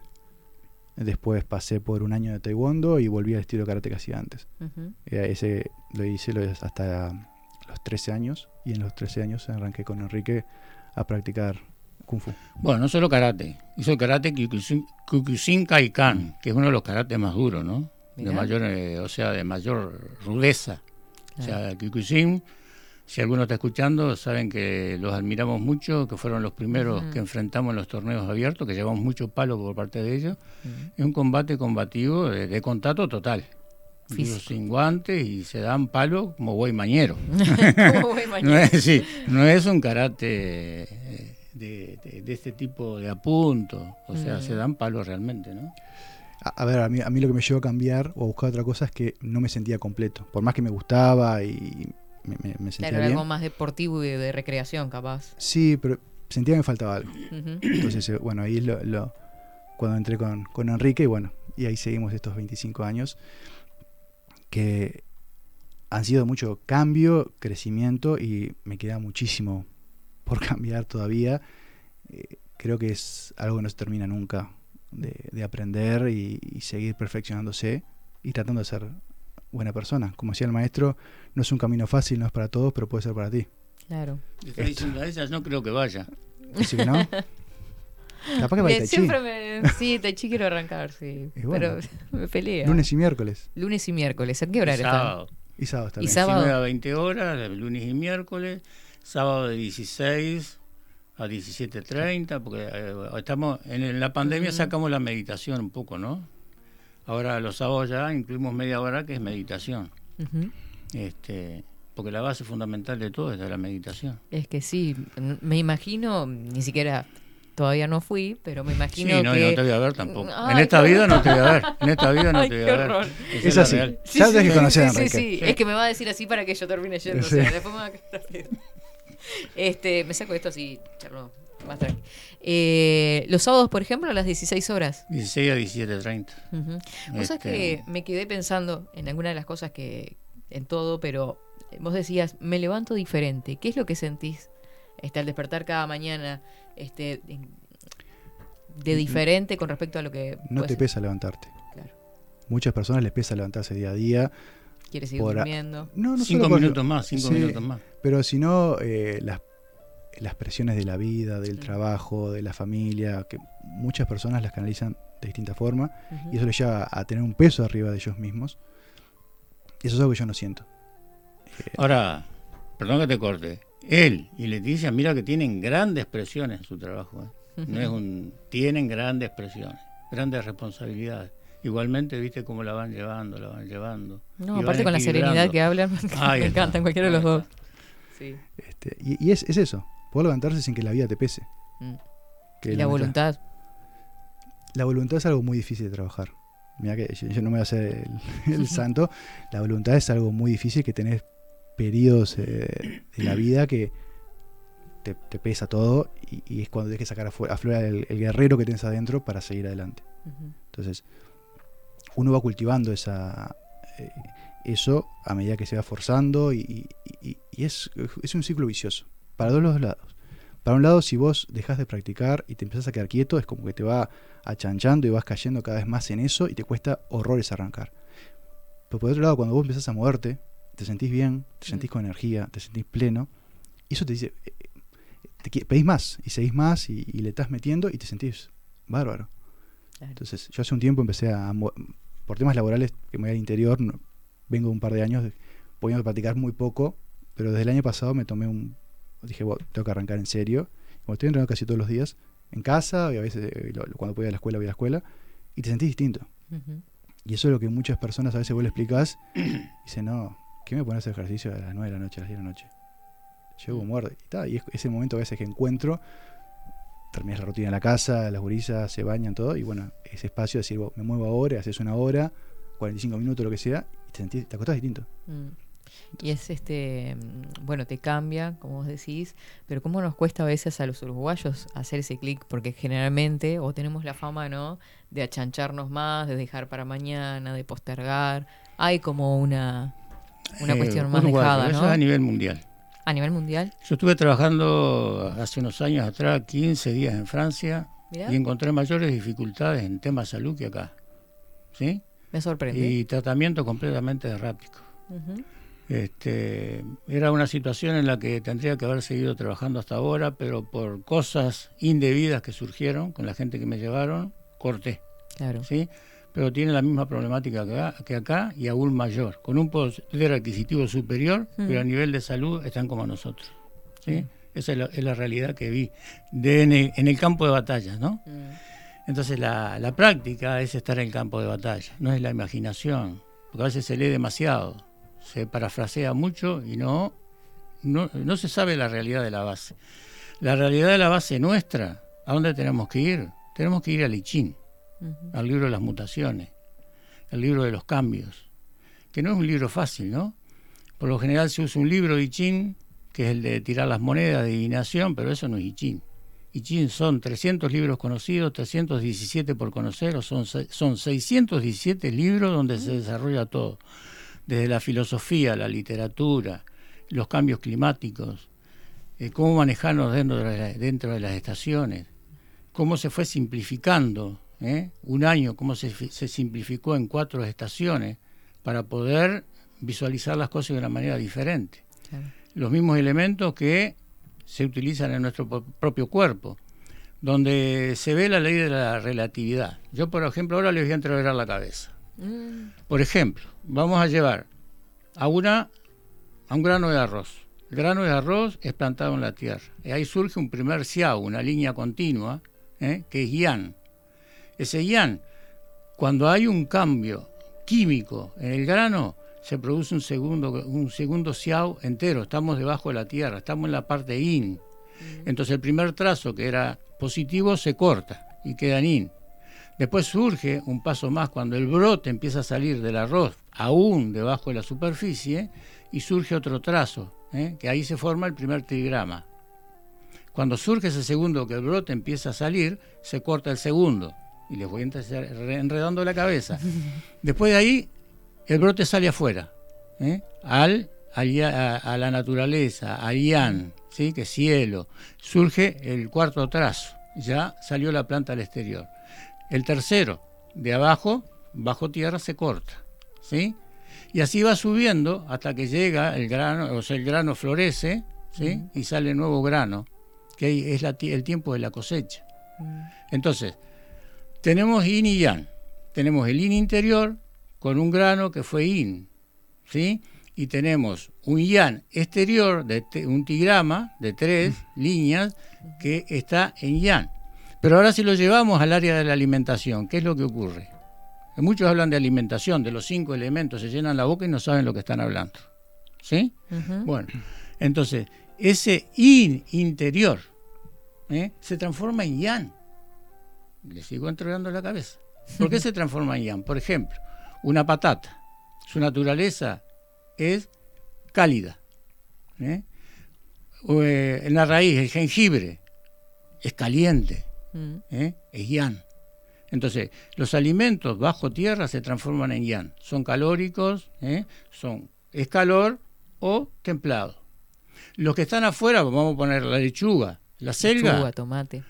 Después pasé por un año de taekwondo y volví al estilo de karate que hacía antes. Ujú. Eh, ese lo hice lo- hasta los 13 años y en los 13 años arranqué con Enrique a practicar kung fu. Bueno, no solo karate, hizo el karate Kyokushin Kaikan, que es uno de los karates más duros, ¿no? De mayor, eh, o sea, de mayor rudeza. O sea, Kyokushin, si alguno está escuchando, saben que los admiramos mucho, que fueron los primeros que enfrentamos en los torneos abiertos, que llevamos mucho palo por parte de ellos. Es un combate combativo de, de contacto total. Físico. sin guantes y se dan palo como buey mañero. <laughs> Como buey <laughs> no, mañero. es, sí, no es un karate eh, de, de- de este tipo de apunto. O sea, se dan palos realmente, ¿no? A, a ver, a mí, a mí lo que me llevó a cambiar o a buscar otra cosa es que no me sentía completo. Por más que me gustaba y me, me- me sentía Claro, era bien. algo más deportivo y de recreación, capaz. Sí, pero sentía que me faltaba algo. Entonces, eh, bueno, ahí es lo, lo- cuando entré con, con Enrique y bueno, y ahí seguimos estos 25 años que han sido mucho cambio, crecimiento y me queda muchísimo por <laughs> cambiar todavía. Eh, creo que es algo que no se termina nunca de, de aprender y, y seguir perfeccionándose y tratando de ser buena persona. Como decía el maestro, no es un camino fácil, no es para todos, pero puede ser para ti. Claro. Le está diciendo a ellas, no creo que vaya. Así que no. <laughs> Capaz que a Chi. siempre me... Sí, Tai Chi quiero arrancar, sí. <laughs> Y bueno, pero <laughs> me pelea. Lunes y miércoles. Lunes y miércoles. ¿En qué horario sábado. están? Y sábado Y también. sábado. 19 a 20 horas, lunes y miércoles, sábado de 16 a 17.30, porque eh, estamos en, en la pandemia sacamos la meditación un poco, ¿no? Ahora los sábados ya incluimos media hora que es meditación, Ujú. este, porque la base fundamental de todo es de la meditación. Es que sí, me imagino, ni siquiera todavía no fui, pero me imagino Sí, no, que... no te voy a ver tampoco. Ay, en esta qué vida no te voy a ver. En esta vida no Ay, te voy a ver. horror. Es la así. real. Ya tenés que conocer a sí, Enrique. sí, es que me va a decir así para que yo termine yendo. o Sí. sea, después me va a quedar bien. Este, me saco esto así, charlo, más tranqui. Eh, los sábados, por ejemplo, a las 16 horas. 16 a 17.30. Ujú. Vos sabés Este- que me quedé pensando en alguna de las cosas que, en todo, pero vos decías, me levanto diferente. ¿Qué es lo que sentís este, al despertar cada mañana este, en- de diferente con respecto a lo que... No te ser? pesa levantarte. Claro. Muchas personas les pesa levantarse día a día. ¿Quieres seguir por durmiendo? No, no Cinco por- minutos más, cinco Sí, minutos más. Pero si no, eh, las, las presiones de la vida, del trabajo, de la familia, que muchas personas las canalizan de distinta forma y eso les lleva a tener un peso arriba de ellos mismos. Y eso es algo que yo no siento. Ahora, perdón que te corte. Él y Leticia, mira que tienen grandes presiones en su trabajo. ¿eh? No es <laughs> un, tienen grandes presiones, grandes responsabilidades. Igualmente, viste cómo la van llevando, la van llevando. No, y aparte con la serenidad que hablan, <laughs> me encantan cualquiera de los dos. Sí. Este, y y es, es eso, poder levantarse sin que la vida te pese. Mm. Que Y la voluntad. La voluntad es algo muy difícil de trabajar. Mira que yo, yo no me voy a hacer el, <laughs> el <laughs> santo. La voluntad es algo muy difícil que tenés periodos eh, de la vida que te, te pesa todo y, y es cuando tienes que sacar afuera, aflora el, el guerrero que tenés adentro para seguir adelante. Entonces, uno va cultivando esa, eh, eso a medida que se va forzando y, y- y- y es, es un ciclo vicioso, para todos los lados. Para un lado, si vos dejas de practicar y te empezás a quedar quieto, es como que te va achanchando y vas cayendo cada vez más en eso y te cuesta horrores arrancar. Pero por otro lado, cuando vos empezás a moverte, te sentís bien, te sentís con energía, te sentís pleno, y eso te dice, eh, te pedís más, y seguís más, y, y le estás metiendo, y te sentís bárbaro. Entonces, yo hace un tiempo empecé a, por temas laborales, que me voy al interior, no- vengo de un par de años pudiendo practicar muy poco, pero desde el año pasado me tomé un, dije, "Bueno, tengo que arrancar en serio, como estoy entrenando casi todos los días, en casa, y a veces eh, cuando voy a la escuela, voy a la escuela, y te sentís distinto. Ujú. Y eso es lo que muchas personas a veces vos le explicás, y dicen, no, ¿qué me pones a hacer ejercicio a las 9 de la noche, a las 10 de la noche? Llego muerto. Y, ta, y es ese momento a veces que encuentro, terminas la rutina en la casa, las gurisas se bañan, todo, y bueno, ese espacio de decir, me muevo ahora, haces una hora, 45 minutos, lo que sea, y te, sentís, te acostás distinto. Mm. Y es este, mm, bueno, te cambia, como vos decís, pero cómo nos cuesta a veces a los uruguayos hacer ese clic, porque generalmente, o tenemos la fama, ¿no? De achancharnos más, de dejar para mañana, de postergar. Hay como una, una Eh, cuestión más Uruguay, dejada, ¿no? Eso es a nivel mundial. A nivel mundial. Yo estuve trabajando hace unos años atrás, 15 días en Francia, Mirá. y encontré mayores dificultades en temas de salud que acá. ¿Sí? Me sorprende. Y tratamiento completamente errático. Ujú. Este, era una situación en la que tendría que haber seguido trabajando hasta ahora, pero por cosas indebidas que surgieron con la gente que me llevaron, corté. Claro. ¿sí? Pero tiene la misma problemática que acá, que acá y aún mayor, con un poder adquisitivo superior, Mm. pero a nivel de salud están como nosotros. ¿sí? Esa es la, es la realidad que vi de, en, el, en el campo de batalla, ¿no? Entonces la, la práctica es estar en el campo de batalla, no es la imaginación, porque a veces se lee demasiado, se parafrasea mucho y no, no, no se sabe la realidad de la base. La realidad de la base nuestra, ¿a dónde tenemos que ir? Tenemos que ir al Al libro de las mutaciones, al libro de los cambios, que no es un libro fácil, ¿no? Por lo general se usa un libro de I que es el de tirar las monedas de adivinación, pero eso no es I Ching. Son 300 libros conocidos, 317 por conocer, o son, son 617 libros donde se desarrolla todo, desde la filosofía, la literatura, los cambios climáticos, eh, cómo manejarnos dentro de, dentro de las estaciones, cómo se fue simplificando, ¿eh? un año, cómo se, fi- se simplificó en cuatro estaciones para poder visualizar las cosas de una manera diferente. Los mismos elementos que se utilizan en nuestro propio cuerpo, donde se ve la ley de la relatividad. Yo, por ejemplo, ahora les voy a entreverar la cabeza. Mm. Por ejemplo, vamos a llevar a, una, a un grano de arroz. El grano de arroz es plantado en la tierra. Y ahí surge un primer xiao, una línea continua, ¿eh? que es yan. Ese yan, cuando hay un cambio químico en el grano, se produce un segundo, un segundo entero. Estamos debajo de la tierra, estamos en la parte yin. Entonces el primer trazo, que era positivo, se corta y queda en yin. Después surge un paso más cuando el brote empieza a salir del arroz, aún debajo de la superficie, y surge otro trazo, ¿eh? que ahí se forma el primer trigrama. Cuando surge ese segundo, que el brote empieza a salir, se corta el segundo. Y les voy a enredando la cabeza. <laughs> Después de ahí, el brote sale afuera, ¿eh? al, a, a la naturaleza, al yan, ¿sí? que es cielo. Surge el cuarto trazo, ya salió la planta al exterior. El tercero, de abajo, bajo tierra, se corta. ¿sí? Y así va subiendo hasta que llega el grano, o sea, el grano florece ¿sí? y sale nuevo grano, que es la el tiempo de la cosecha. Entonces, tenemos yin y yang. Tenemos el yin interior con un grano que fue yin, ¿sí? Y tenemos un yang exterior de un tigrama de tres líneas que está en yang. Pero ahora si lo llevamos al área de la alimentación, ¿qué es lo que ocurre? Muchos hablan de alimentación, de los cinco elementos, se llenan la boca y no saben lo que están hablando. ¿Sí? Bueno, entonces, ese yin interior ¿eh? se transforma en yang. Le sigo entregando la cabeza. ¿Por qué <laughs> se transforma en yang? Por ejemplo, una patata, su naturaleza es cálida. ¿eh? O, eh, en la raíz, el jengibre es caliente, Mm. ¿eh? es yang. Entonces, los alimentos bajo tierra se transforman en yang. Son calóricos, son, es calor o templado. Los que están afuera, vamos a poner la lechuga, la selga, Lechuga, tomate.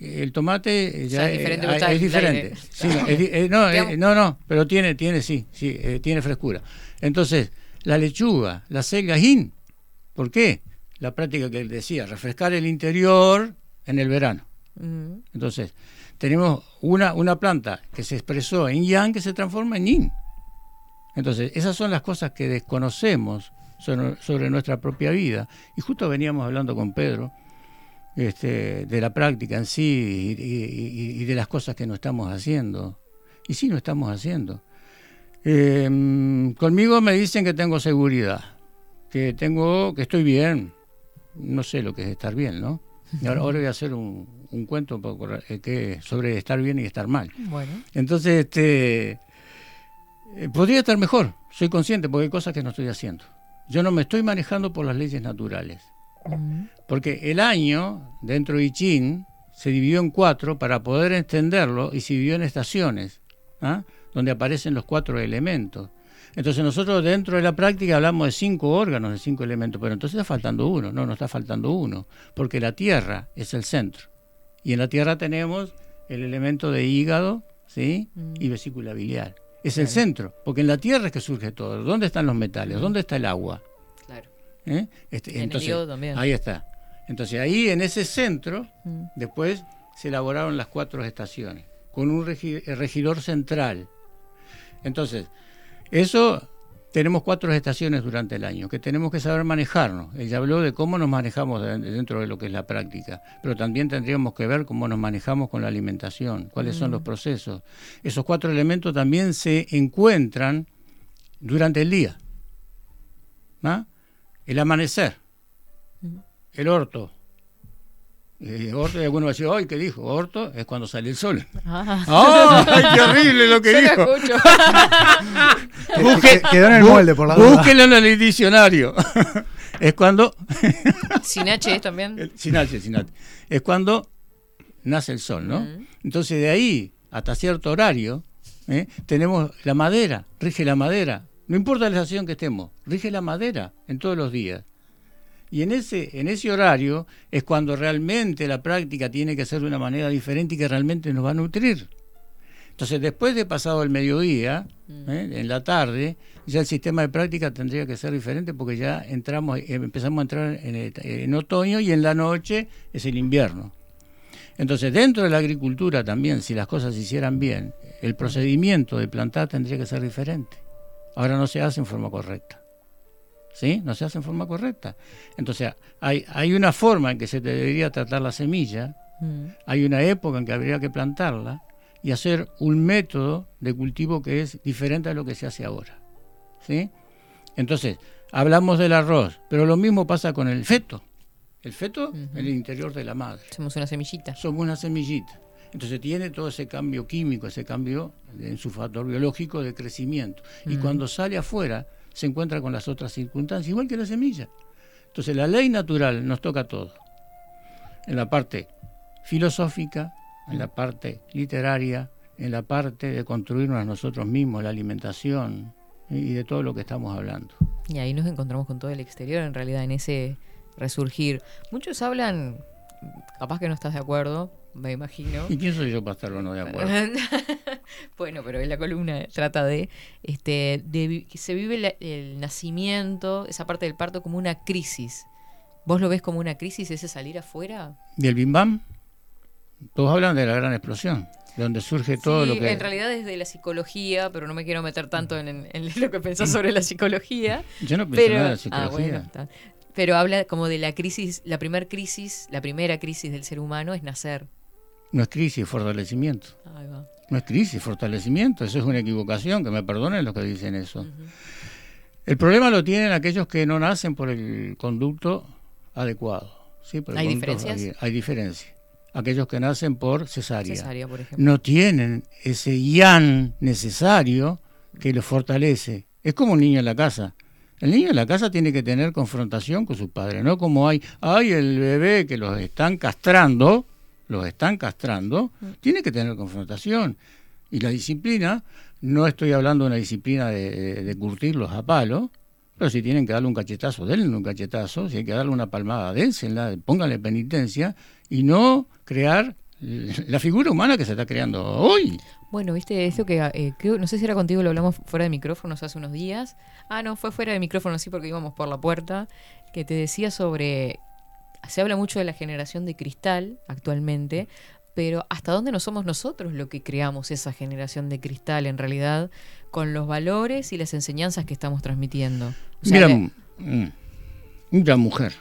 El tomate eh, ya sea, es diferente, eh, es diferente. Sí, es di- eh, no, no, no, pero tiene, tiene, sí, sí, eh, tiene frescura. Entonces, la lechuga, la selga in, ¿por qué? La práctica que él decía, refrescar el interior en el verano. Entonces, tenemos una, una planta que se expresó en yang que se transforma en yin. Entonces, esas son las cosas que desconocemos sobre, sobre nuestra propia vida. Y justo veníamos hablando con Pedro este, de la práctica en sí y, y- y- y de las cosas que no estamos haciendo. Y sí, no estamos haciendo. Eh, conmigo me dicen que tengo seguridad, que tengo, que estoy bien. No sé lo que es estar bien, ¿no? Y ahora, ahora voy a hacer un, un cuento un poco eh, que, sobre estar bien y estar mal. Bueno. Entonces, este, eh, podría estar mejor, soy consciente, porque hay cosas que no estoy haciendo. Yo no me estoy manejando por las leyes naturales. Porque el año, dentro de I Ching, se dividió en cuatro para poder entenderlo y se dividió en estaciones, ¿ah? donde aparecen los cuatro elementos. Entonces nosotros dentro de la práctica hablamos de cinco órganos, de cinco elementos, pero entonces está faltando uno, no, no está faltando uno, porque la tierra es el centro. Y en la tierra tenemos el elemento de hígado ¿sí? y vesícula biliar. Es el centro, porque en la tierra es que surge todo. ¿Dónde están los metales? ¿Dónde está el agua? ¿Eh? Este, En el entonces, también. Ahí está. Entonces ahí en ese centro, Mm. después se elaboraron las cuatro estaciones, con un regi- eh, regidor central. Entonces, eso tenemos cuatro estaciones durante el año, que tenemos que saber manejarnos. Ella habló de cómo nos manejamos de- dentro de lo que es la práctica, pero también tendríamos que ver cómo nos manejamos con la alimentación, cuáles son Mm. los procesos. Esos cuatro elementos también se encuentran durante el día. ¿Ah? El amanecer, el orto. Eh, orto, y alguno va a decir, ¡ay, qué dijo! Orto es cuando sale el sol. Ah. ¡Ah! ¡Ay, qué horrible lo que <laughs> Yo dijo! <laughs> Busque- Quedó en el molde, por la duda. Búsquelo en el diccionario. <laughs> es cuando. Sin H es también. sin H, sin H. Es cuando nace el sol, ¿no? Entonces, de ahí hasta cierto horario, ¿eh? tenemos la madera, rige la madera. No importa la estación que estemos, rige la madera en todos los días. Y en ese, en ese horario es cuando realmente la práctica tiene que ser de una manera diferente y que realmente nos va a nutrir. Entonces, después de pasado el mediodía, ¿eh? en la tarde, ya el sistema de práctica tendría que ser diferente porque ya entramos, eh, empezamos a entrar en, en otoño y en la noche es el invierno. Entonces, dentro de la agricultura también, si las cosas se hicieran bien, el procedimiento de plantar tendría que ser diferente. Ahora no se hace en forma correcta. ¿Sí? No se hace en forma correcta. Entonces, hay, hay una forma en que se debería tratar la semilla, Mm. hay una época en que habría que plantarla y hacer un método de cultivo que es diferente a lo que se hace ahora. ¿Sí? Entonces, hablamos del arroz, pero lo mismo pasa con el feto. El feto en el interior de la madre. Somos una semillita. Somos una semillita. Entonces tiene todo ese cambio químico, ese cambio en su factor biológico de crecimiento. Y Mm. cuando sale afuera, se encuentra con las otras circunstancias, igual que la semilla. Entonces la ley natural nos toca todo. En la parte filosófica, en la parte literaria, en la parte de construirnos a nosotros mismos, la alimentación y de todo lo que estamos hablando. Y ahí nos encontramos con todo el exterior, en realidad, en ese resurgir. Muchos hablan, capaz que no estás de acuerdo, me imagino. ¿Y quién soy yo para estar o no de acuerdo? <laughs> bueno, pero en la columna trata de, este, de que se vive la- el nacimiento, esa parte del parto, como una crisis. ¿Vos lo ves como una crisis, ese salir afuera? ¿Y el Bim Bam? Todos hablan de la gran explosión, de donde surge todo sí, lo que... en realidad desde la psicología, pero no me quiero meter tanto en, en- en lo que pensás sobre la psicología. Yo no pensé pero, nada de ah, psicología. bueno, está. Pero habla como de la crisis, la primera crisis, la primera crisis del ser humano es nacer. No es crisis, es fortalecimiento. Ahí va. No es crisis, fortalecimiento. Eso es una equivocación, que me perdonen los que dicen eso. El problema lo tienen aquellos que no nacen por el conducto adecuado. ¿sí? Por el ¿Hay conducto- diferencias? Hay, hay diferencia. Aquellos que nacen por cesárea, Cesárea, por ejemplo. no tienen ese yan necesario que los fortalece. Es como un niño en la casa. El niño en la casa tiene que tener confrontación con su padre, no como hay, hay el bebé que los están castrando, los están castrando, tiene que tener confrontación. Y la disciplina, no estoy hablando de una disciplina de, de- de curtirlos a palo, pero si tienen que darle un cachetazo, denle un cachetazo, si hay que darle una palmada, dénsela, pónganle penitencia y no crear la figura humana que se está creando hoy. Bueno, viste, esto que eh, creo, no sé si era contigo, lo hablamos fuera de micrófonos hace unos días. Ah, no, fue fuera de micrófono, sí, porque íbamos por la puerta. Que te decía sobre. Se habla mucho de la generación de cristal actualmente, pero ¿hasta dónde no somos nosotros lo que creamos esa generación de cristal en realidad con los valores y las enseñanzas que estamos transmitiendo? O sea, Mira, mm, mira, mujer.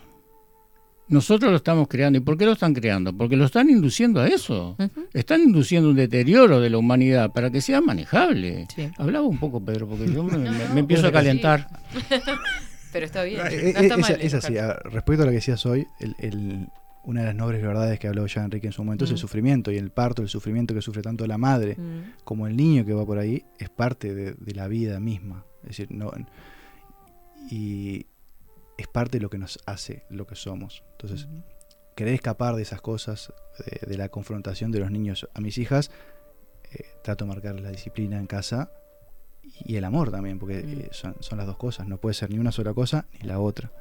Nosotros lo estamos creando. ¿Y por qué lo están creando? Porque lo están induciendo a eso. Están induciendo un deterioro de la humanidad para que sea manejable. Hablaba un poco, Pedro, porque yo me, <laughs> me- me empiezo a calentar. <laughs> pero está bien. Ah, no eh, está mal, es, es así. Respecto a lo que decías hoy, el- el- una de las nobles verdades que habló ya Enrique en su momento es el Mm. sufrimiento y el parto, el sufrimiento que sufre tanto la madre Mm. como el niño que va por ahí es parte de, de la vida misma. Es decir, no y es parte de lo que nos hace lo que somos. Entonces, querer escapar de esas cosas, de, de la confrontación de los niños a mis hijas, eh, trato de marcar la disciplina en casa y el amor también, porque eh, son, son las dos cosas, no puede ser ni una sola cosa ni la otra.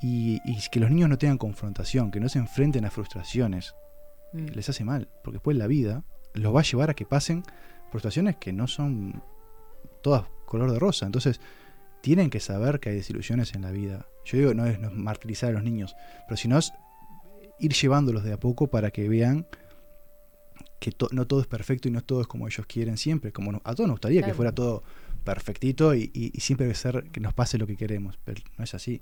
Y, y que los niños no tengan confrontación, que no se enfrenten a frustraciones, Mm. les hace mal, porque después la vida los va a llevar a que pasen frustraciones que no son todas color de rosa. Entonces, tienen que saber que hay desilusiones en la vida. Yo digo, no es, no es martirizar a los niños, pero sino es ir llevándolos de a poco para que vean que to- no todo es perfecto y no todo es como ellos quieren siempre. Como no- a todos nos gustaría que fuera todo perfectito y, y- y siempre debe ser que nos pase lo que queremos, pero no es así.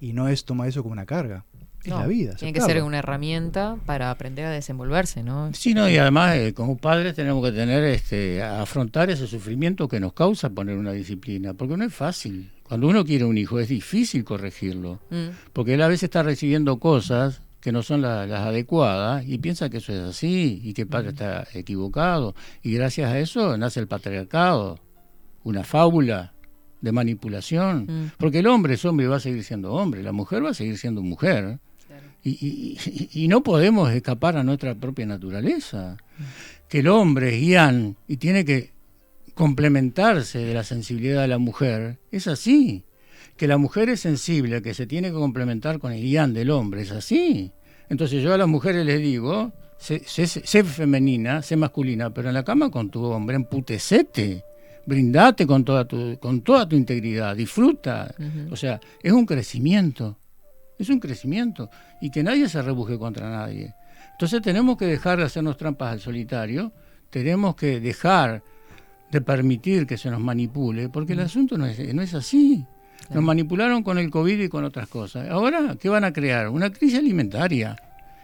Y no es tomar eso como una carga. Es No, la vida. Tiene que ser una herramienta para aprender a desenvolverse, ¿no? Sí, no, y además eh, como padres tenemos que tener, este, afrontar ese sufrimiento que nos causa poner una disciplina, porque no es fácil. Cuando uno quiere un hijo es difícil corregirlo, Mm. porque él a veces está recibiendo cosas que no son la- las adecuadas y piensa que eso es así y que el padre está equivocado. Y gracias a eso nace el patriarcado, una fábula de manipulación, porque el hombre es hombre y va a seguir siendo hombre, la mujer va a seguir siendo mujer. Y, y- y- y no podemos escapar a nuestra propia naturaleza. Que el hombre es yang y tiene que complementarse de la sensibilidad de la mujer, es así. Que la mujer es sensible, que se tiene que complementar con el yang del hombre, es así. Entonces yo a las mujeres les digo, sé, sé- sé femenina, sé masculina, pero en la cama con tu hombre, emputecete, brindate con toda tu, con toda tu integridad, disfruta. O sea, es un crecimiento, es un crecimiento, y que nadie se rebuje contra nadie. Entonces tenemos que dejar de hacernos trampas al solitario, tenemos que dejar de permitir que se nos manipule, porque el asunto no es, no es así. Nos manipularon con el COVID y con otras cosas. Ahora, ¿qué van a crear? Una crisis alimentaria.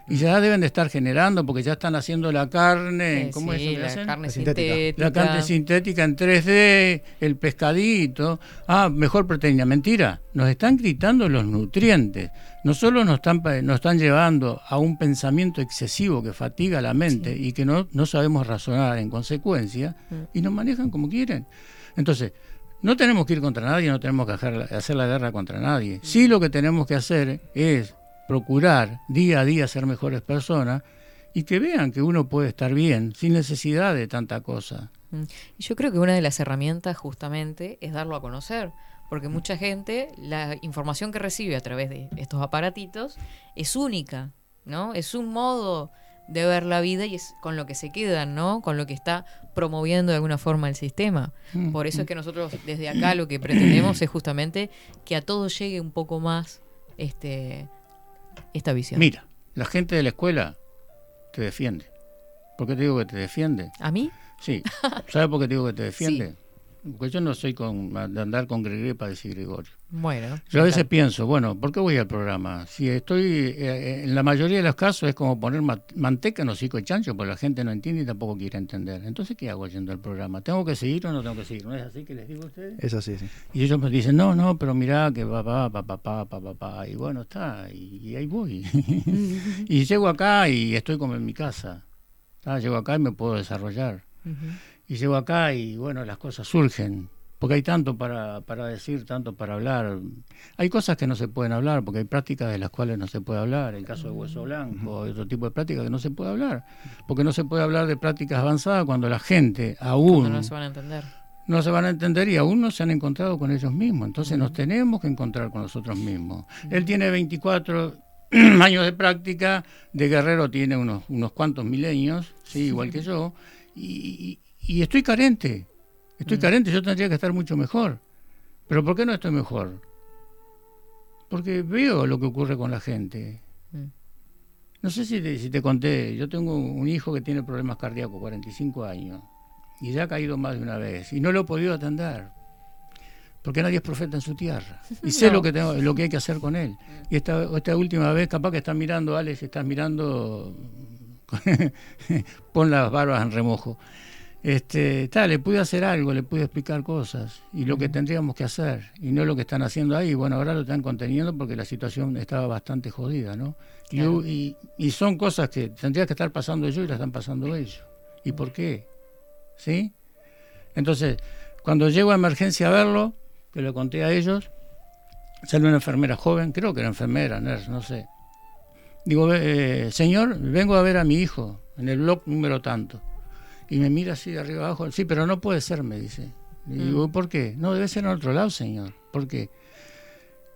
Y ya deben de estar generando, porque ya están haciendo la carne, Eh, ¿cómo sí, es eso que la hacen? carne La sintética. sintética. La carne sintética en 3D, el pescadito. Ah, mejor proteína. Mentira, nos están gritando los nutrientes. No solo nos están, nos están llevando a un pensamiento excesivo que fatiga la mente y que no, no sabemos razonar en consecuencia, y nos manejan como quieren. Entonces, no tenemos que ir contra nadie, no tenemos que hacer, la- guerra contra nadie. Sí lo que tenemos que hacer es procurar día a día ser mejores personas y que vean que uno puede estar bien sin necesidad de tanta cosa. Mm. Yo creo que una de las herramientas justamente es darlo a conocer, porque mucha gente, la información que recibe a través de estos aparatitos es única, ¿no? Es un modo de ver la vida y es con lo que se quedan, ¿no? Con lo que está promoviendo de alguna forma el sistema. Mm, Por eso es que nosotros desde acá lo que pretendemos es justamente que a todos llegue un poco más este esta visión. Mira, la gente de la escuela te defiende. ¿Por qué te digo que te defiende? ¿A mí? Sí. ¿Sabes por qué te digo que te defiende? Porque yo no soy con, de andar con Gregorio para decir Gregorio. Bueno. Yo a veces pienso, bueno, ¿por qué voy al programa? Si estoy, eh, en la mayoría de los casos es como poner ma- manteca en hocico de chancho, porque la gente no entiende y tampoco quiere entender. Entonces, ¿qué hago yendo al programa? ¿Tengo que seguir o no tengo que seguir? ¿No es así que les digo a ustedes? Es así, sí. Y ellos me dicen, no, no, pero mirá que va, va, pa, pa, pa, pa, pa, pa. Y bueno, está, y, y ahí voy. <laughs> y llego acá y estoy como en mi casa. Ah, llego acá y me puedo desarrollar. Y llego acá y bueno, las cosas surgen. Porque hay tanto para, para decir, tanto para hablar. Hay cosas que no se pueden hablar, porque hay prácticas de las cuales no se puede hablar. El caso de Hueso Blanco, hay otro tipo de prácticas que no se puede hablar. Porque no se puede hablar de prácticas avanzadas cuando la gente aún Cuando no se van a entender. no se van a entender y aún no se han encontrado con ellos mismos. Entonces nos tenemos que encontrar con nosotros mismos. Él tiene 24 <clears throat> años de práctica, de guerrero tiene unos, unos cuantos milenios, sí, igual que yo, y, y- estoy carente, estoy Mm. carente, yo tendría que estar mucho mejor. Pero ¿por qué no estoy mejor? Porque veo lo que ocurre con la gente. Mm. No sé si te, si te conté, yo tengo un hijo que tiene problemas cardíacos, 45 años, y ya ha caído más de una vez, y no lo he podido atender, porque nadie es profeta en su tierra. <laughs> Y sé No. lo que tengo, lo que hay que hacer con él. Y esta, esta última vez, capaz que estás mirando, Alex, estás mirando, <laughs> pon las barbas en remojo. Este, tal, le pude hacer algo, le pude explicar cosas y lo que tendríamos que hacer y no lo que están haciendo ahí. Bueno, ahora lo están conteniendo porque la situación estaba bastante jodida, ¿no? Y- Claro. Y, y son cosas que tendría que estar pasando yo y las están pasando ellos. ¿Y por qué? ¿Sí? Entonces, cuando llego a emergencia a verlo, que le conté a ellos, sale una enfermera joven, creo que era enfermera, nurse, no sé. Digo, "Eh, señor, vengo a ver a mi hijo en el blog número tanto. Y me mira así de arriba abajo. Sí, pero no puede ser, me dice. Y digo, ¿por qué? No, debe ser en otro lado, señor. ¿Por qué?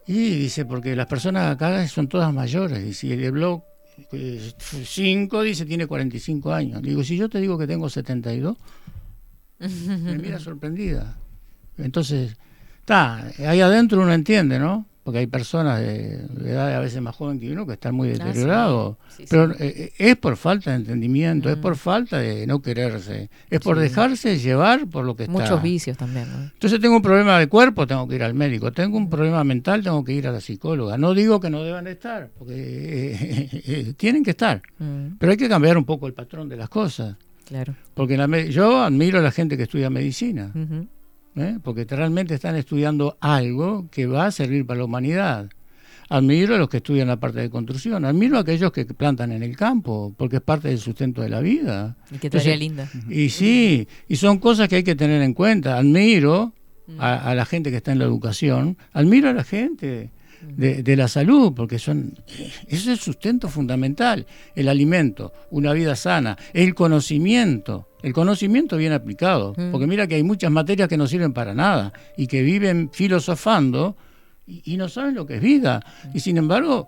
Y dice, porque las personas acá son todas mayores. Dice, y el blog 5 dice, tiene 45 años. Digo, si yo te digo que tengo 72, me mira <laughs> sorprendida. Entonces, está, ahí adentro uno entiende, ¿no? Porque hay personas de, de edad a veces más joven que uno que están muy Ah, sí. deteriorados. Sí. Pero eh, eh, es por falta de entendimiento, es Mm. por falta de no quererse, es por dejarse llevar por lo que está. Muchos vicios también, ¿no? Entonces tengo un problema de cuerpo, tengo que ir al médico. Tengo un problema mental, tengo que ir a la psicóloga. No digo que no deban estar, porque eh, tienen que estar. Mm, Pero hay que cambiar un poco el patrón de las cosas. claro. Porque la yo admiro a la gente que estudia medicina, Ujú. ¿Eh? porque realmente están estudiando algo que va a servir para la humanidad. Admiro a los que estudian la parte de construcción, admiro a aquellos que plantan en el campo, porque es parte del sustento de la vida. Y tarea Entonces, linda. y sí, y son cosas que hay que tener en cuenta. Admiro Mm. a, a la gente que está en la educación, admiro a la gente de, de la salud, porque son eso es el sustento fundamental, el alimento, una vida sana, el conocimiento, el conocimiento bien aplicado, Mm. porque mira que hay muchas materias que no sirven para nada y que viven filosofando y, y no saben lo que es vida. Y sin embargo,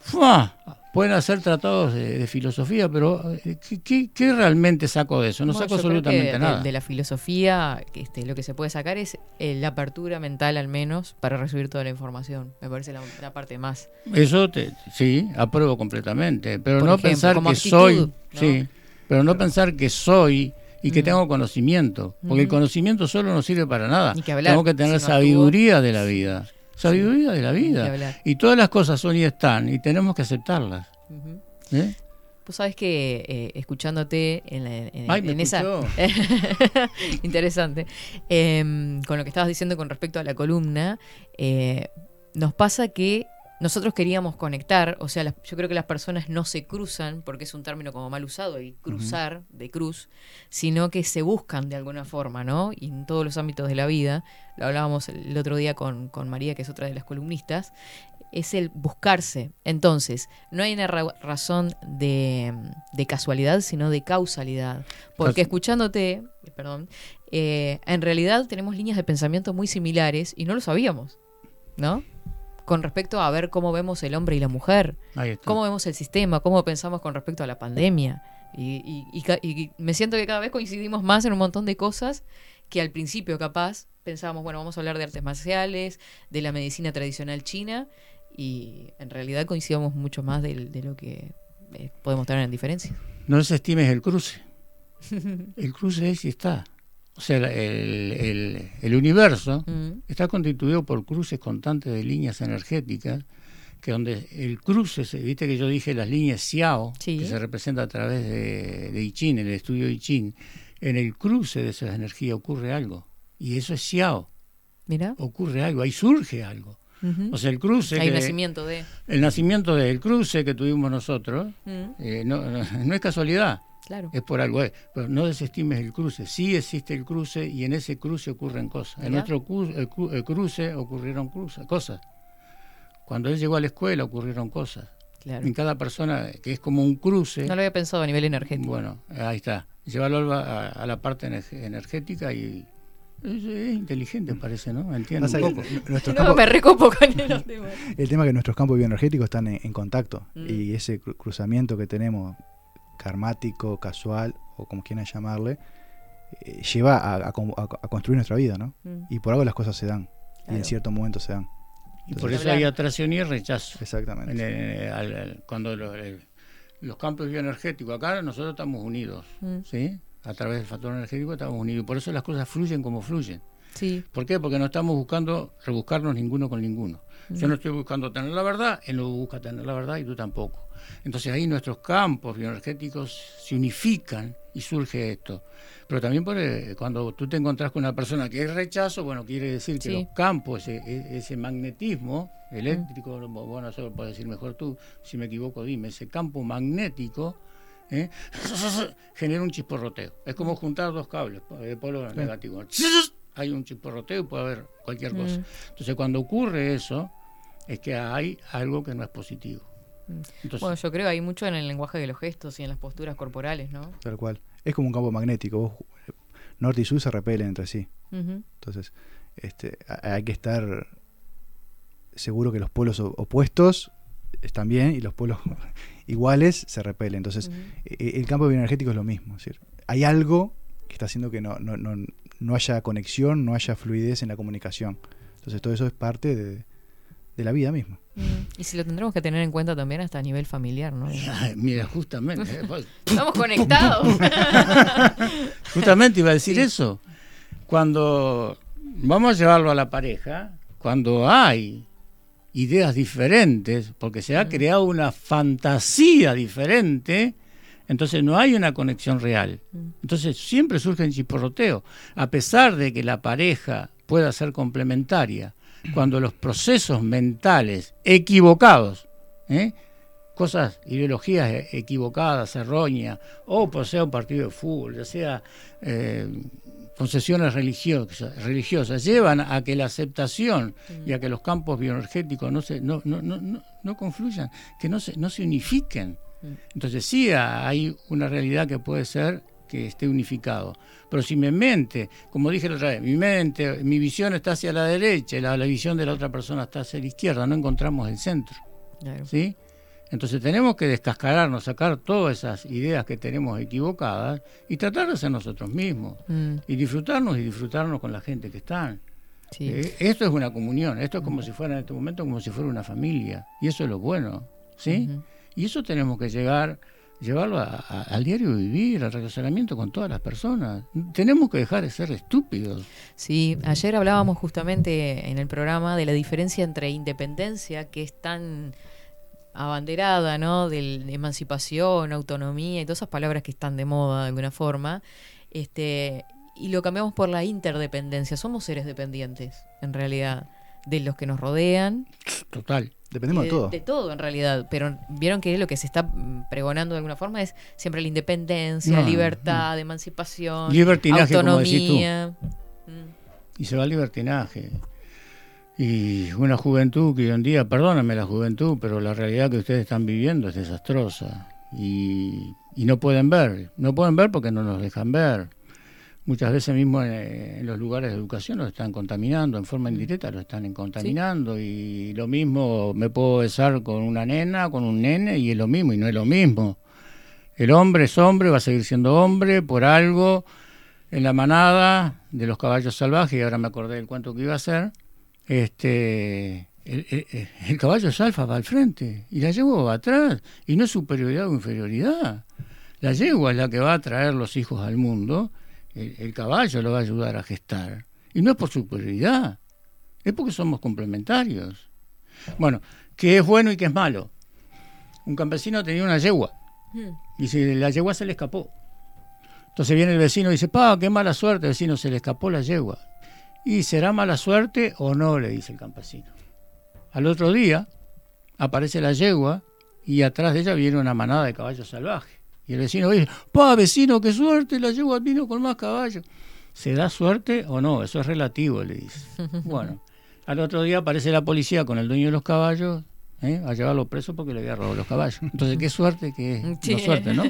¡fua! Pueden hacer tratados de, de filosofía, pero eh, ¿qué, qué, qué realmente saco de eso? No Bueno, saco absolutamente de- nada. De, la filosofía, este, lo que se puede sacar es eh, la apertura mental al menos para recibir toda la información. Me parece la, la parte más. Eso te, sí, apruebo completamente, pero Por no ejemplo, pensar que actitud, soy, ¿no? sí, pero no pensar que soy y que Mm. tengo conocimiento, porque el Ujú. conocimiento solo no sirve para nada. Que hablar, tengo que tener sabiduría de la vida, sabiduría de la vida. Y todas las cosas son y están y tenemos que aceptarlas. ¿eh? Vos sabés que eh, escuchándote en, la- en- Ay, me en esa... <laughs> Interesante. Em, con lo que estabas diciendo con respecto a la columna, eh, nos pasa que nosotros queríamos conectar, o sea, las- yo creo que las personas no se cruzan, porque es un término como mal usado, el cruzar, de cruz, sino que se buscan de alguna forma, ¿no? Y en todos los ámbitos de la vida, lo hablábamos el otro día con, con María, que es otra de las columnistas, es el buscarse. Entonces, no hay una ra- razón de, de casualidad, sino de causalidad. Porque escuchándote, eh, perdón, eh, en realidad tenemos líneas de pensamiento muy similares y no lo sabíamos, ¿no? Con respecto a ver cómo vemos el hombre y la mujer, cómo vemos el sistema, cómo pensamos con respecto a la pandemia. Y, y- y ca- y me siento que cada vez coincidimos más en un montón de cosas que al principio capaz pensábamos, bueno, vamos a hablar de artes marciales, de la medicina tradicional china, y en realidad coincidimos mucho más de, lo que eh, podemos tener en diferencia. No desestimes el cruce. <laughs> El cruce es y está. O sea, el, el- el universo Mm. está constituido por cruces constantes de líneas energéticas, que donde el cruce, viste que yo dije las líneas Xiao, Sí. que se representa a través de, de I Ching, el estudio I Ching, en el cruce de esas energías ocurre algo. Y eso es Xiao. Mira. Ocurre algo, ahí surge algo. O sea, el cruce. Hay que- nacimiento de... El nacimiento del cruce que tuvimos nosotros Mm, eh, no, no- no es casualidad. Claro. Es por algo, eh, pero no desestimes el cruce. Sí existe el cruce y en ese cruce ocurren cosas. En Mirá. nuestro cru- el cru- el cruce ocurrieron cosas. Cuando él llegó a la escuela ocurrieron cosas. Claro. En cada persona, que es como un cruce, No lo había pensado a nivel energético. bueno, ahí está. Llevarlo a, a la parte ener- energética y, Es, es inteligente, parece, ¿no? Entiendo un poco. <laughs> nuestros <laughs> No, campos- me recopo con el tema. <laughs> El tema es que nuestros campos bioenergéticos están en, en contacto Mm. y ese cru- cruzamiento que tenemos, karmático, casual o como quieran llamarle, eh, lleva a, a con- a- a construir nuestra vida, ¿no? Mm. Y por algo las cosas se dan y en cierto momento se dan. Y por eso hay atracción y rechazo. Exactamente. En el- al- al- cuando lo- el- los campos bioenergéticos, acá nosotros estamos unidos, Mm. ¿sí? A través del factor energético estamos unidos. Por eso las cosas fluyen como fluyen. Sí. ¿Por qué? Porque no estamos buscando rebuscarnos ninguno con ninguno. Yo Mm. no estoy buscando tener la verdad, él no busca tener la verdad y tú tampoco. Entonces ahí nuestros campos bioenergéticos se unifican y surge esto. Pero también por, eh, cuando tú te encontrás con una persona que es rechazo, bueno, quiere decir que Sí. los campos, ese, e- ese magnetismo eléctrico, bueno, eso lo puedes decir mejor tú, si me equivoco dime, ese campo magnético ¿eh? <laughs> genera un chisporroteo. Es como juntar dos cables de polo Sí. negativo. Hay un chisporroteo y puede haber cualquier cosa. Mm. Entonces cuando ocurre eso, es que hay algo que no es positivo. Entonces, Bueno, yo creo hay mucho en el lenguaje de los gestos y en las posturas corporales, ¿no? Tal cual. Es como un campo magnético. vos- norte y sur se repelen entre sí. Entonces, este, hay que estar seguro que los polos opuestos están bien y los polos <laughs> iguales se repelen. Entonces, e- el campo bioenergético es lo mismo. es decir, hay algo que está haciendo que no, no, no, no haya conexión, no haya fluidez en la comunicación. Entonces, todo eso es parte de, de la vida misma. Mm. Y si lo tendremos que tener en cuenta también hasta a nivel familiar, ¿no? <laughs> Ay, mira, justamente. eh, pues- <laughs> Estamos conectados. <laughs> Justamente iba a decir eso. Cuando vamos a llevarlo a la pareja, cuando hay ideas diferentes, porque se ha creado una fantasía diferente, entonces no hay una conexión real. Entonces siempre surge un chisporroteo. A pesar de que la pareja pueda ser complementaria, cuando los procesos mentales equivocados, ¿eh? cosas, ideologías equivocadas, erróneas, o por sea un partido de fútbol, ya sea eh, concesiones religiosas, religiosas, llevan a que la aceptación y a que los campos bioenergéticos no se no, no, no, no, no confluyan, que no se, no se unifiquen. Entonces sí hay una realidad que puede ser que esté unificado. Pero si mi mente, como dije la otra vez, mi mente, mi visión está hacia la derecha y la, la visión de la otra persona está hacia la izquierda, no encontramos el centro. Claro. ¿sí? Entonces tenemos que descascararnos, sacar todas esas ideas que tenemos equivocadas y tratar de ser nosotros mismos. Mm. Y disfrutarnos y disfrutarnos con la gente que están. Sí. Eh, esto es una comunión, esto es como si fuera en este momento como si fuera una familia. Y eso es lo bueno, ¿sí? Y eso tenemos que llegar, llevarlo a- a- al diario vivir, al relacionamiento con todas las personas. Tenemos que dejar de ser estúpidos. Sí, ayer hablábamos justamente en el programa de la diferencia entre independencia, que es tan abanderada, ¿no? Del- De emancipación, autonomía y todas esas palabras que están de moda de alguna forma. Este, y lo cambiamos por la interdependencia. Somos seres dependientes, en realidad, de los que nos rodean. Total. Dependemos de todo. De todo, en realidad. Pero vieron que lo que se está mm, pregonando de alguna forma es siempre la independencia, No, libertad, emancipación, Libertinaje, como decís tú. autonomía. y se va al libertinaje. Y una juventud que hoy en día, perdóname la juventud, pero la realidad que ustedes están viviendo es desastrosa. Y, y no pueden ver, no pueden ver porque no nos dejan ver. Muchas veces mismo en, en los lugares de educación los están contaminando, en forma indirecta los están contaminando. Y lo mismo me puedo besar con una nena, con un nene, y es lo mismo, y no es lo mismo. El hombre es hombre, va a seguir siendo hombre por algo en la manada de los caballos salvajes, y ahora me acordé del cuento que iba a hacer, este, el, el- el caballo es alfa, va al frente, y la yegua va atrás, y no es superioridad o inferioridad. La yegua es la que va a traer los hijos al mundo, el, el caballo lo va a ayudar a gestar, y no es por superioridad, es porque somos complementarios. Bueno, ¿qué es bueno y qué es malo? Un campesino tenía una yegua, y si la yegua se le escapó. Entonces viene el vecino y dice, pa, qué mala suerte, vecino, se le escapó la yegua. ¿Y será mala suerte o no? le dice el campesino. Al otro día aparece la yegua y atrás de ella viene una manada de caballos salvajes. Y el vecino dice, pa, vecino, qué suerte, la yegua vino con más caballos. ¿Se da suerte o no? Eso es relativo, le dice. <laughs> Bueno, al otro día aparece la policía con el dueño de los caballos ¿eh? a llevarlo preso porque le había robado los caballos. Entonces, qué suerte que <laughs> Sí. no suerte, ¿no?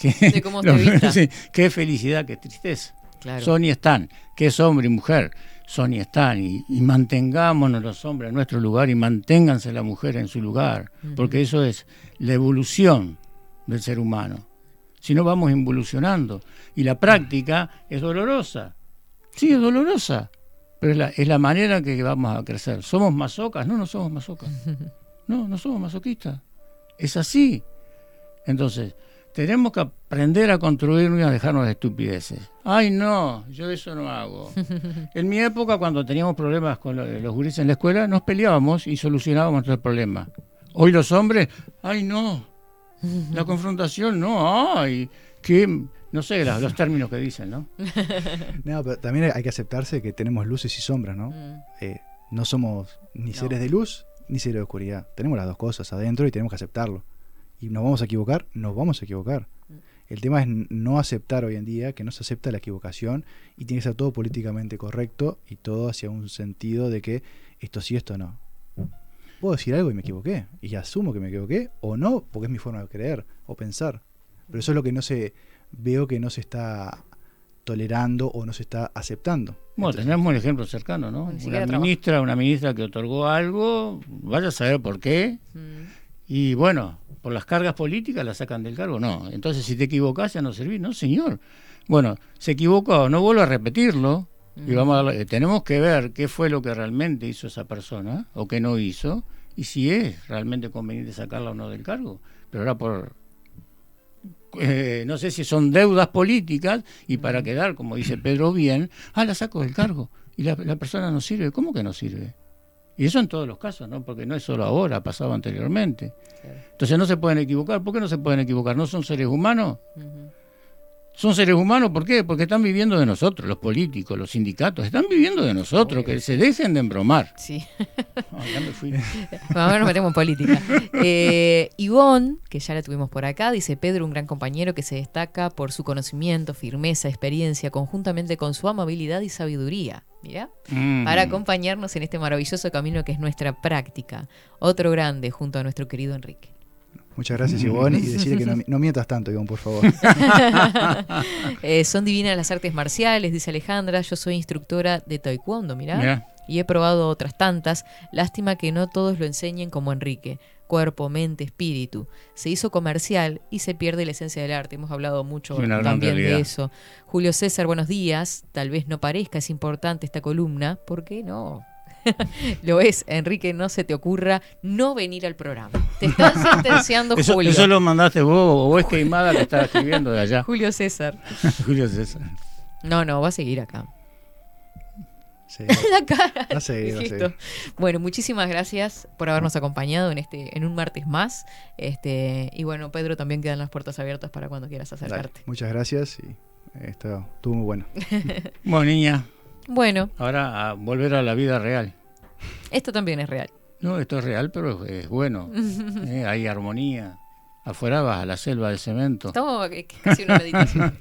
Qué, <laughs> De cómo se vista. sí, qué felicidad, qué tristeza. Claro. Son y están, que es hombre y mujer, son y están, y, y mantengámonos los hombres en nuestro lugar y manténganse la mujer en su lugar, porque eso es la evolución del ser humano. Si no vamos involucionando. Y la práctica es dolorosa. Sí, es dolorosa. Pero es la, es la manera en que vamos a crecer. ¿Somos masocas? No, no somos masocas. <laughs> No, no somos masoquistas. Es así. Entonces, tenemos que aprender a construirnos y a dejarnos de estupideces. Ay, no, yo eso no hago. <laughs> En mi época, cuando teníamos problemas con lo- los gurises en la escuela, nos peleábamos y solucionábamos nuestros problemas. Hoy los hombres, ay, no. La confrontación, no, ay, que, no sé, los términos que dicen, ¿no? <laughs> No, pero también hay que aceptarse que tenemos luces y sombras, ¿no? Eh, no somos ni seres de luz ni seres de oscuridad. Tenemos las dos cosas adentro y tenemos que aceptarlo. Y nos vamos a equivocar, nos vamos a equivocar. El tema es no aceptar hoy en día que no se acepta la equivocación y tiene que ser todo políticamente correcto y todo hacia un sentido de que esto sí, esto no. Puedo decir algo y me equivoqué y asumo que me equivoqué o no, porque es mi forma de creer o pensar. Pero eso es lo que no se veo que no se está tolerando o no se está aceptando. Bueno, tenemos un ejemplo cercano, ¿no? Una ministra, una ministra que otorgó algo, vaya a saber por qué. Y bueno, por las cargas políticas la sacan del cargo. No, entonces si te equivocás ya no servís. No, señor. Bueno, se equivocó, no vuelvo a repetirlo. Y vamos a darle- tenemos que ver qué fue lo que realmente hizo esa persona o qué no hizo y si es realmente conveniente sacarla o no del cargo. Pero ahora por eh, no sé si son deudas políticas y para quedar, como dice Pedro bien, ah, la saco del cargo y la, la persona no sirve. ¿Cómo que no sirve? Y eso en todos los casos, ¿no? Porque no es solo ahora, ha pasado anteriormente. Entonces no se pueden equivocar. ¿Por qué no se pueden equivocar? ¿No son seres humanos? Son seres humanos, ¿por qué? Porque están viviendo de nosotros, los políticos, los sindicatos, están viviendo de nosotros, que se dejen de embromar. Sí. Ah, ya me fui. <laughs> Ahora nos metemos en política. Eh, Ivonne, que ya la tuvimos por acá, dice Pedro, un gran compañero que se destaca por su conocimiento, firmeza, experiencia, conjuntamente con su amabilidad y sabiduría. Mira, Mm. para acompañarnos en este maravilloso camino que es nuestra práctica. Otro grande junto a nuestro querido Enrique. Muchas gracias, Ivonne, y decirle que no, <laughs> no mientas tanto, Ivonne, por favor. <laughs> Eh, son divinas las artes marciales, dice Alejandra. Yo soy instructora de taekwondo, mirá. Mirá. Y he probado otras tantas. Lástima que no todos lo enseñen como Enrique. Cuerpo, mente, espíritu. Se hizo comercial y se pierde la esencia del arte. Hemos hablado mucho también realidad. de eso. Julio César, buenos días. Tal vez no parezca, es importante esta columna. ¿Por qué no? <laughs> lo es, Enrique, no se te ocurra no venir al programa. Te <laughs> están sentenciando Eso, Julio. eso lo mandaste vos o es Queimada que estaba escribiendo de allá. Julio César. <laughs> Julio César. No, no, va a seguir acá. Sí. la cara. A Insisto. seguir. Bueno, muchísimas gracias por habernos acompañado en este, en un martes más. Este, y bueno, Pedro, también quedan las puertas abiertas para cuando quieras Dale, acercarte. muchas gracias y eh, esto estuvo muy bueno. Bueno, niña. Bueno. Ahora a volver a la vida real. Esto también es real. No, esto es real, pero es, bueno. <laughs> Eh, hay armonía. Afuera vas a la selva de cemento. Estamos eh, casi una meditación.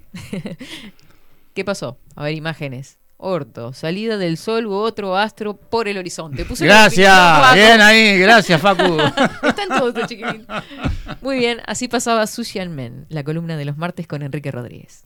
<laughs> ¿Qué pasó? A ver, imágenes. Orto, salida del sol u otro astro por el horizonte. Gracias, bien ahí, gracias Facu. <laughs> Está en todo esto, chiquitín. Muy bien, así pasaba Sushan Men, la columna de los martes con Enrique Rodríguez.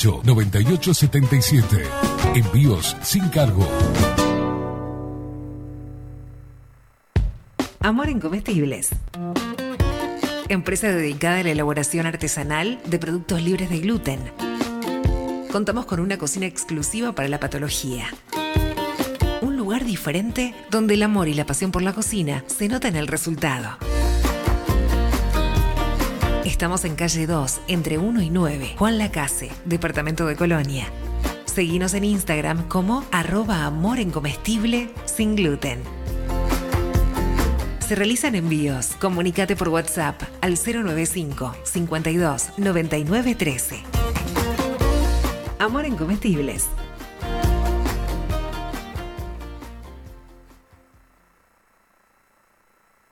2-208-9877. Envíos sin cargo. Amor en Comestibles. Empresa dedicada a la elaboración artesanal de productos libres de gluten. Contamos con una cocina exclusiva para la patología. Un lugar diferente donde el amor y la pasión por la cocina se nota en el resultado. Estamos en calle 2, entre 1 y 9, Juan Lacase, departamento de Colonia. Seguinos en Instagram como arroba amor en comestible sin gluten. Se realizan envíos. Comunícate por WhatsApp al 095 52 99 13. Amor en comestibles.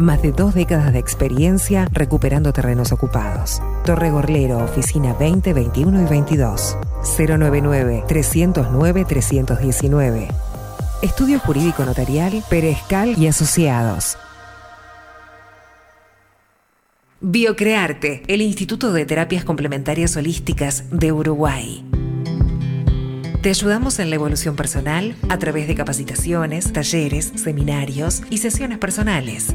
Más de dos décadas de experiencia recuperando terrenos ocupados. Torre Gorlero, oficina 20, 21 y 22. 099-309-319. Estudio Jurídico Notarial, Perezcal y Asociados. Biocrearte, el Instituto de Terapias Complementarias Holísticas de Uruguay. Te ayudamos en la evolución personal a través de capacitaciones, talleres, seminarios y sesiones personales.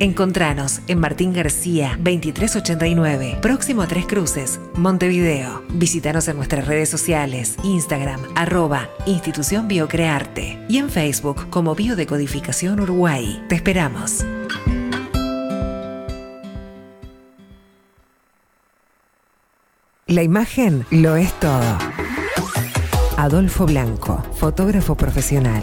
Encontranos en Martín García 2389, próximo a Tres Cruces, Montevideo. Visítanos en nuestras redes sociales, Instagram, arroba Institución Biocrearte y en Facebook como Biodecodificación Uruguay. Te esperamos. La imagen lo es todo. Adolfo Blanco, fotógrafo profesional.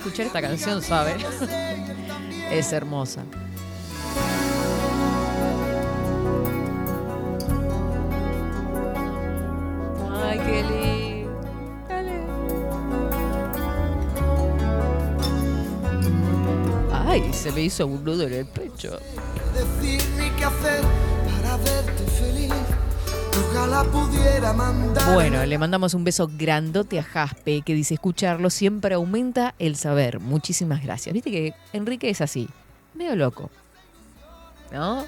escuchar esta canción sabe. <laughs> es hermosa. Ay, qué lindo. Dale. Ay, se me hizo un nudo en el pecho. Decirme qué hacer para verte feliz. Ojalá pudiera mandar. Bueno, le mandamos un beso grandote a Jaspe que dice escucharlo siempre aumenta el saber. Muchísimas gracias. Viste que Enrique es así, medio loco. ¿No?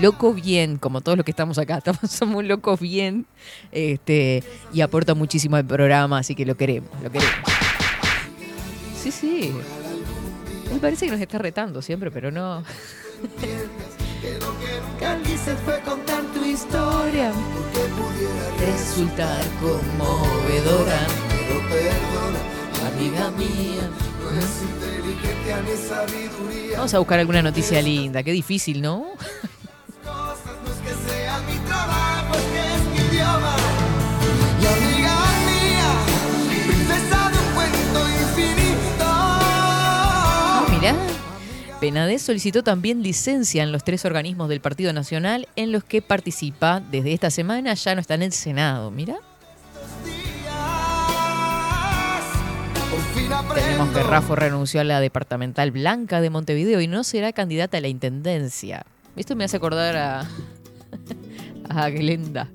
Loco bien, como todos los que estamos acá, <laughs> estamos, somos locos bien. Este, y aporta muchísimo al programa, así que lo queremos, lo queremos. Sí, sí. Me parece que nos está retando siempre, pero no. Se fue contar tu historia. Resultar conmovedora. Pero perdona, Amiga mía. no es inteligencia ni sabiduría. Vamos a buscar alguna noticia linda. Qué difícil, ¿no? No es que sea mi trabajo, es que es mi idioma. Y amiga mía, princesa de un cuento infinito. Ah, mirá. Penades solicitó también licencia en los tres organismos del Partido Nacional en los que participa desde esta semana. Ya no está en el Senado. Fin Tenemos que Rafa renunció a la departamental blanca de Montevideo y no será candidata a la intendencia. Esto me hace acordar a. <laughs> a Glenda.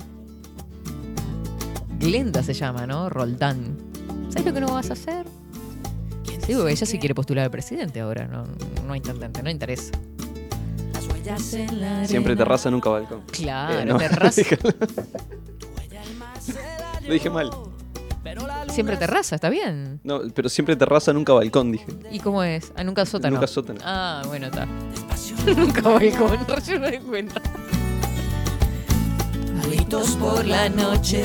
Glenda se llama, ¿no? Roldán. ¿Sabes lo que no vas a hacer? Porque ella sí quiere postular al presidente ahora, no, no intendente, no interesa. Siempre terraza, nunca balcón. Claro, Eh, no. <laughs> terraza. Lo dije mal. Siempre terraza, está bien. No, pero siempre terraza, nunca balcón, dije. ¿Y cómo es? Ah, nunca sótano. Nunca sótano. Ah, bueno, está. <laughs> nunca balcón, <laughs> yo no doy cuenta. Gritos por la noche.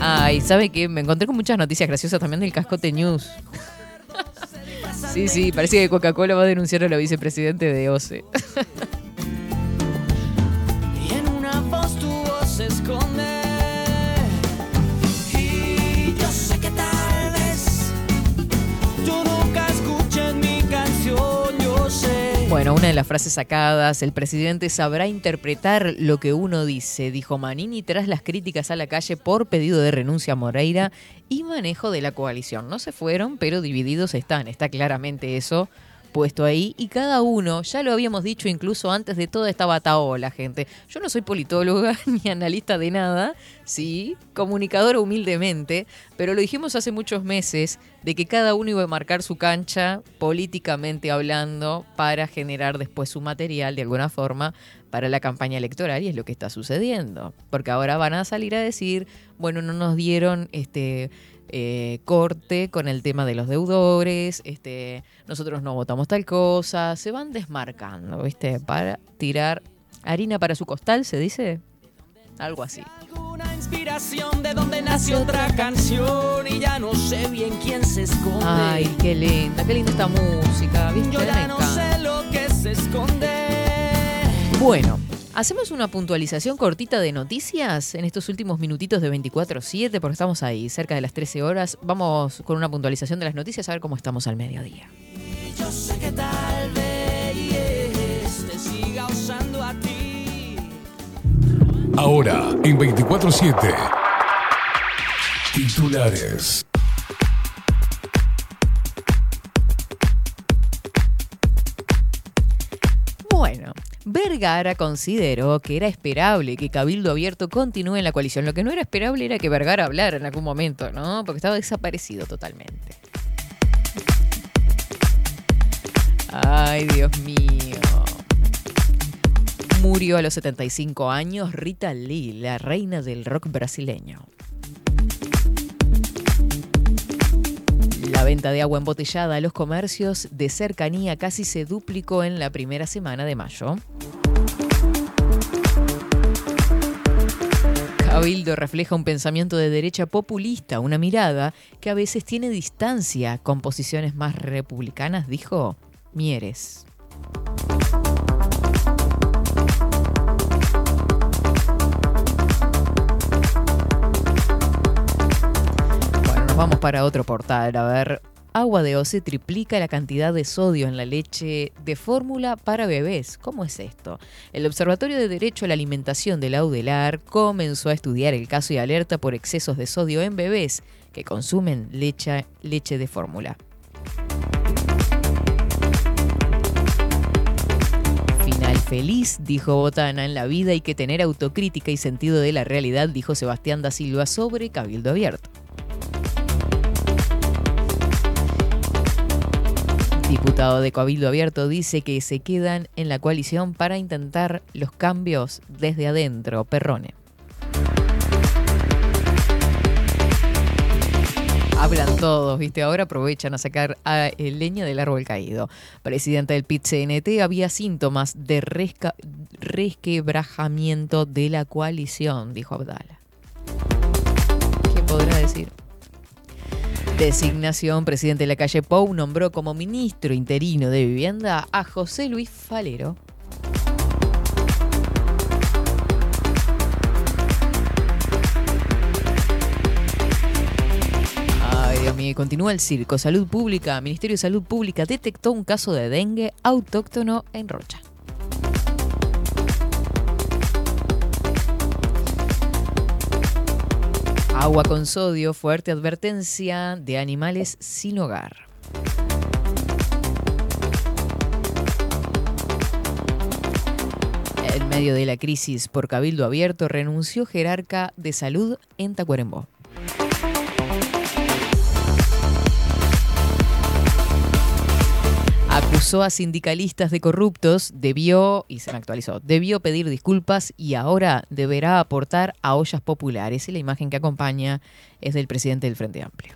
Ay, ¿sabe qué? Me encontré con muchas noticias graciosas también del Cascote News. Sí, sí, parece que Coca-Cola va a denunciar a la vicepresidente de OCE. Bueno, una de las frases sacadas, el presidente sabrá interpretar lo que uno dice, dijo Manini tras las críticas a la calle por pedido de renuncia a Moreira y manejo de la coalición. No se fueron, pero divididos están, está claramente eso puesto ahí y cada uno, ya lo habíamos dicho incluso antes de toda esta bataola, gente. Yo no soy politóloga <laughs> ni analista de nada, sí, comunicadora humildemente, pero lo dijimos hace muchos meses de que cada uno iba a marcar su cancha políticamente hablando para generar después su material de alguna forma para la campaña electoral y es lo que está sucediendo, porque ahora van a salir a decir, bueno, no nos dieron este eh, corte con el tema de los deudores, este, nosotros no votamos tal cosa, se van desmarcando, ¿viste? Para tirar harina para su costal, se dice algo así. Una inspiración de donde nació otra canción y ya no sé bien quién se esconde. Ay, qué linda, qué linda esta música, ¿viste? yo ya no sé lo que se esconde. Bueno, hacemos una puntualización cortita de noticias en estos últimos minutitos de 24-7, porque estamos ahí, cerca de las 13 horas. Vamos con una puntualización de las noticias a ver cómo estamos al mediodía. Yo sé que tal vez te siga usando a ti. Ahora, en 24-7. Titulares. Vergara consideró que era esperable que Cabildo Abierto continúe en la coalición. Lo que no era esperable era que Vergara hablara en algún momento, ¿no? Porque estaba desaparecido totalmente. Ay, Dios mío. Murió a los 75 años Rita Lee, la reina del rock brasileño. La venta de agua embotellada a los comercios de cercanía casi se duplicó en la primera semana de mayo. Cabildo refleja un pensamiento de derecha populista, una mirada que a veces tiene distancia con posiciones más republicanas, dijo Mieres. Vamos para otro portal. A ver, Agua de Oce triplica la cantidad de sodio en la leche de fórmula para bebés. ¿Cómo es esto? El Observatorio de Derecho a la Alimentación de la UDELAR comenzó a estudiar el caso y alerta por excesos de sodio en bebés que consumen leche, leche de fórmula. feliz, dijo Botana. En la vida hay que tener autocrítica y sentido de la realidad, dijo Sebastián da Silva sobre Cabildo Abierto. Diputado de Cabildo Abierto dice que se quedan en la coalición para intentar los cambios desde adentro. Perrone. Hablan todos, ¿viste? Ahora aprovechan a sacar a, eh, leña del árbol caído. Presidenta del PIT-CNT había síntomas de resquebrajamiento de la coalición, dijo Abdala. ¿Qué podrá decir? Designación, presidente de la calle Pou nombró como ministro interino de vivienda a José Luis Falero. Continúa el circo. Salud Pública, Ministerio de Salud Pública detectó un caso de dengue autóctono en Rocha. Agua con sodio, fuerte advertencia de animales sin hogar. En medio de la crisis por cabildo abierto, renunció jerarca de salud en Tacuarembó. Acusó a sindicalistas de corruptos, debió, y se me actualizó, debió pedir disculpas y ahora deberá aportar a ollas populares. Y la imagen que acompaña es del presidente del Frente Amplio.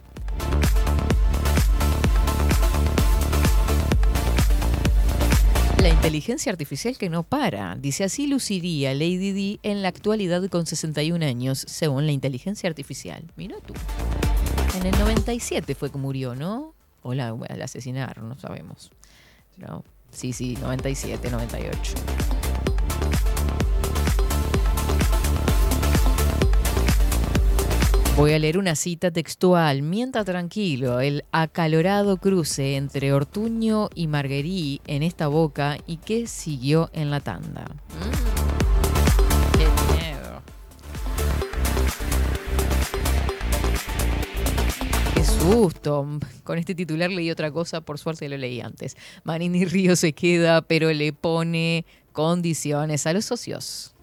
La inteligencia artificial que no para. Dice así luciría Lady Di en la actualidad con 61 años, según la inteligencia artificial. Mira tú. En el 97 fue que murió, ¿no? O la, la asesinaron, no sabemos. No. Sí, sí, 97, 98. Voy a leer una cita textual. Mienta tranquilo, el acalorado cruce entre Ortuño y Marguerí en esta boca y que siguió en la tanda. Qué susto. Con este titular leí otra cosa, por suerte lo leí antes. Manini Río se queda, pero le pone condiciones a los socios.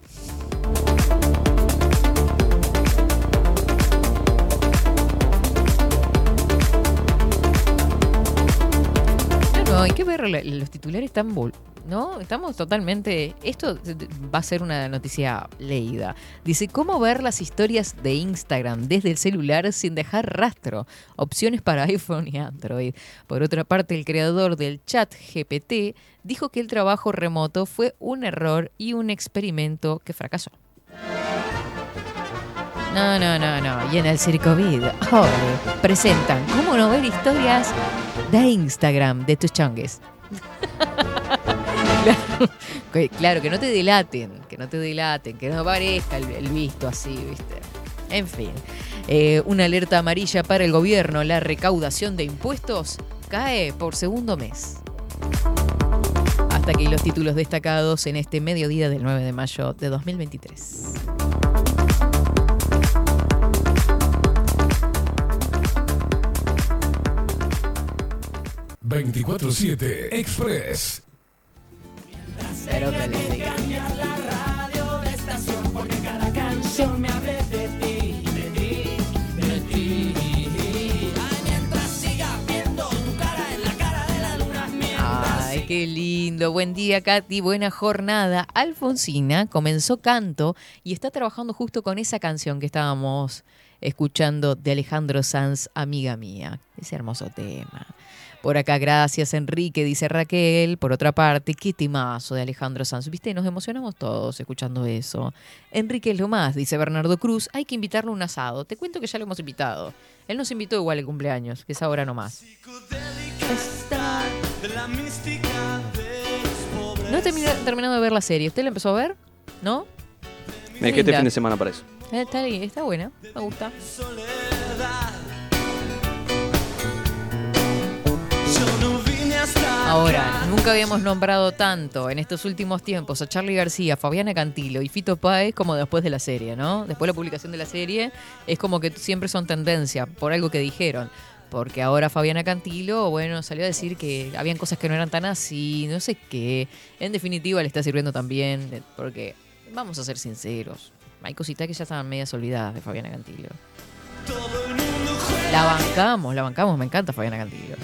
No, hay que ver, los titulares están, vol- ¿no? Estamos totalmente, esto va a ser una noticia leída. Dice, ¿cómo ver las historias de Instagram desde el celular sin dejar rastro? Opciones para iPhone y Android. Por otra parte, el creador del chat GPT dijo que el trabajo remoto fue un error y un experimento que fracasó. No, no, no, no. Y en el Circovid, ole, presentan cómo no ver historias de Instagram de tus chongues. <laughs> <laughs> claro, que- no te delaten, que no te delaten, que no parezca el, el visto así, ¿viste? En fin, eh, una alerta amarilla para el gobierno. La recaudación de impuestos cae por segundo mes. Hasta aquí los títulos destacados en este mediodía del 9 de mayo de 2023. 24-7 Express. Espero que les diga. canción me hable de ti, de ti, de ti. Ay, mientras siga viendo tu cara en la cara de la luna, Ay, qué lindo. Buen día, Katy. Buena jornada. Alfonsina comenzó canto y está trabajando justo con esa canción que estábamos escuchando de Alejandro Sanz, Amiga Mía. Ese hermoso tema. Por acá, gracias Enrique, dice Raquel. Por otra parte, qué temazo de Alejandro Sanz. Viste, nos emocionamos todos escuchando eso. Enrique es lo más, dice Bernardo Cruz. Hay que invitarlo a un asado. Te cuento que ya lo hemos invitado. Él nos invitó igual el cumpleaños, que es ahora nomás. No he termina- terminado de ver la serie. ¿Usted la empezó a ver? ¿No? Me quedé este fin de semana para eso. Eh, Está, está buena, me gusta. Ahora, nunca habíamos nombrado tanto en estos últimos tiempos a Charlie García, Fabiana Cantilo y Fito Páez como después de la serie, ¿no? Después de la publicación de la serie es como que siempre son tendencia por algo que dijeron. porque ahora Fabiana Cantilo, bueno, salió a decir que habían cosas que no eran tan así, no sé qué. En definitiva le está sirviendo también, eh, porque vamos a ser sinceros, hay cositas que ya estaban medias olvidadas de Fabiana Cantilo. La bancamos, la bancamos, me encanta Fabiana Cantilo.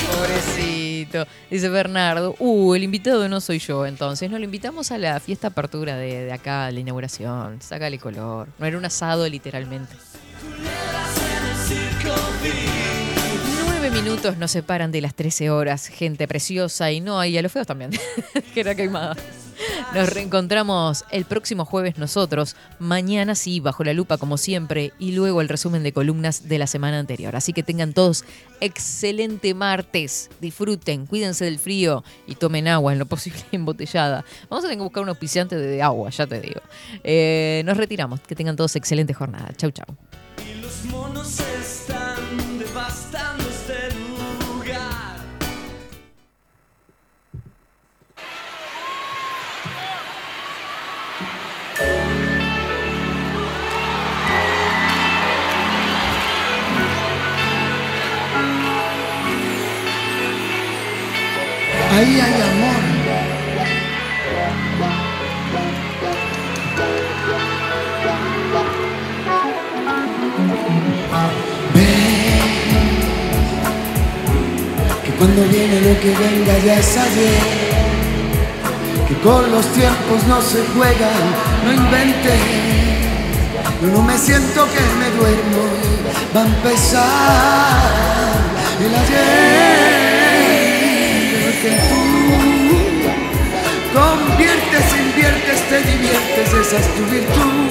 Pobrecito. Dice Bernardo, uh, el invitado no soy yo, entonces nos lo invitamos a la fiesta apertura de, de acá, la inauguración. Sácale color. No era un asado literalmente. Nueve minutos nos separan de las 13 horas, gente preciosa y no, y a los feos también, <laughs> que era queimada. Nos reencontramos el próximo jueves nosotros, mañana sí, bajo la lupa como siempre, y luego el resumen de columnas de la semana anterior. Así que tengan todos excelente martes, disfruten, cuídense del frío y tomen agua en lo posible <laughs> embotellada. Vamos a tener que buscar un auspiciante de agua, ya te digo. Eh, nos retiramos, que tengan todos excelente jornada. Chau, chau. Ahí hay amor. Ve que cuando viene lo que venga ya es ayer. Que con los tiempos no se juegan, no inventes. Yo no me siento que me duermo va a empezar el ayer que tú conviertes, inviertes, te diviertes, esa es tu virtud.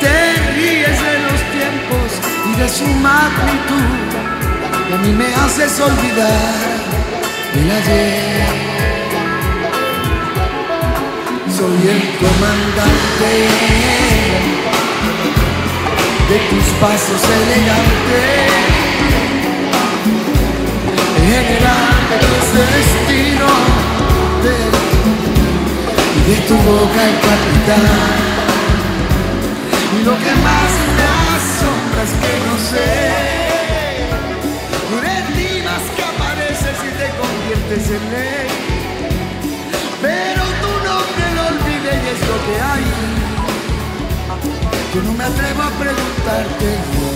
Te ríes de los tiempos y de su magnitud. Y a mí me haces olvidar el ayer. Soy el comandante de tus pasos elegantes general de tus destinos de, y de tu boca capitán. Y lo que más me asombra es que no sé de ti más que apareces y te conviertes en ley. Pero tu nombre lo olvidé y es lo que hay. Yo no me atrevo a preguntarte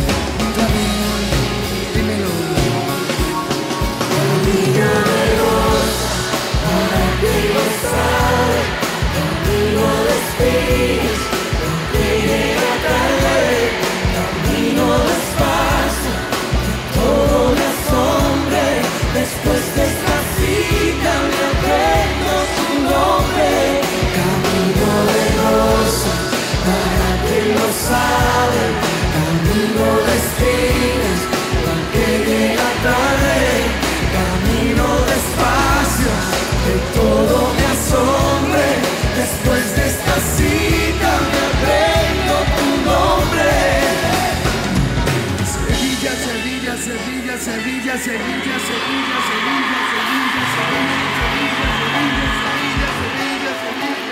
Sevilla, Sevilla, Sevilla, Sevilla, Sevilla, Sevilla, Sevilla, Sevilla, Sevilla, Sevilla.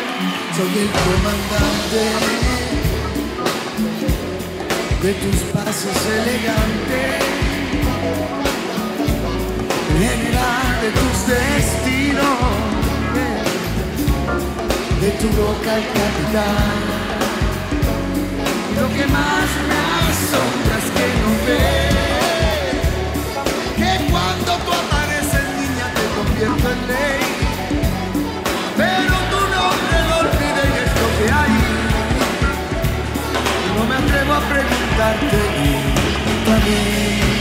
Soy el comandante de tus pasos elegantes general de tus destinos, de tu boca el capitán. Lo que más me asombra es que no ves viento es ley, pero tu nombre no olvides y esto que hay. No me atrevo a preguntarte nunca a mí.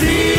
see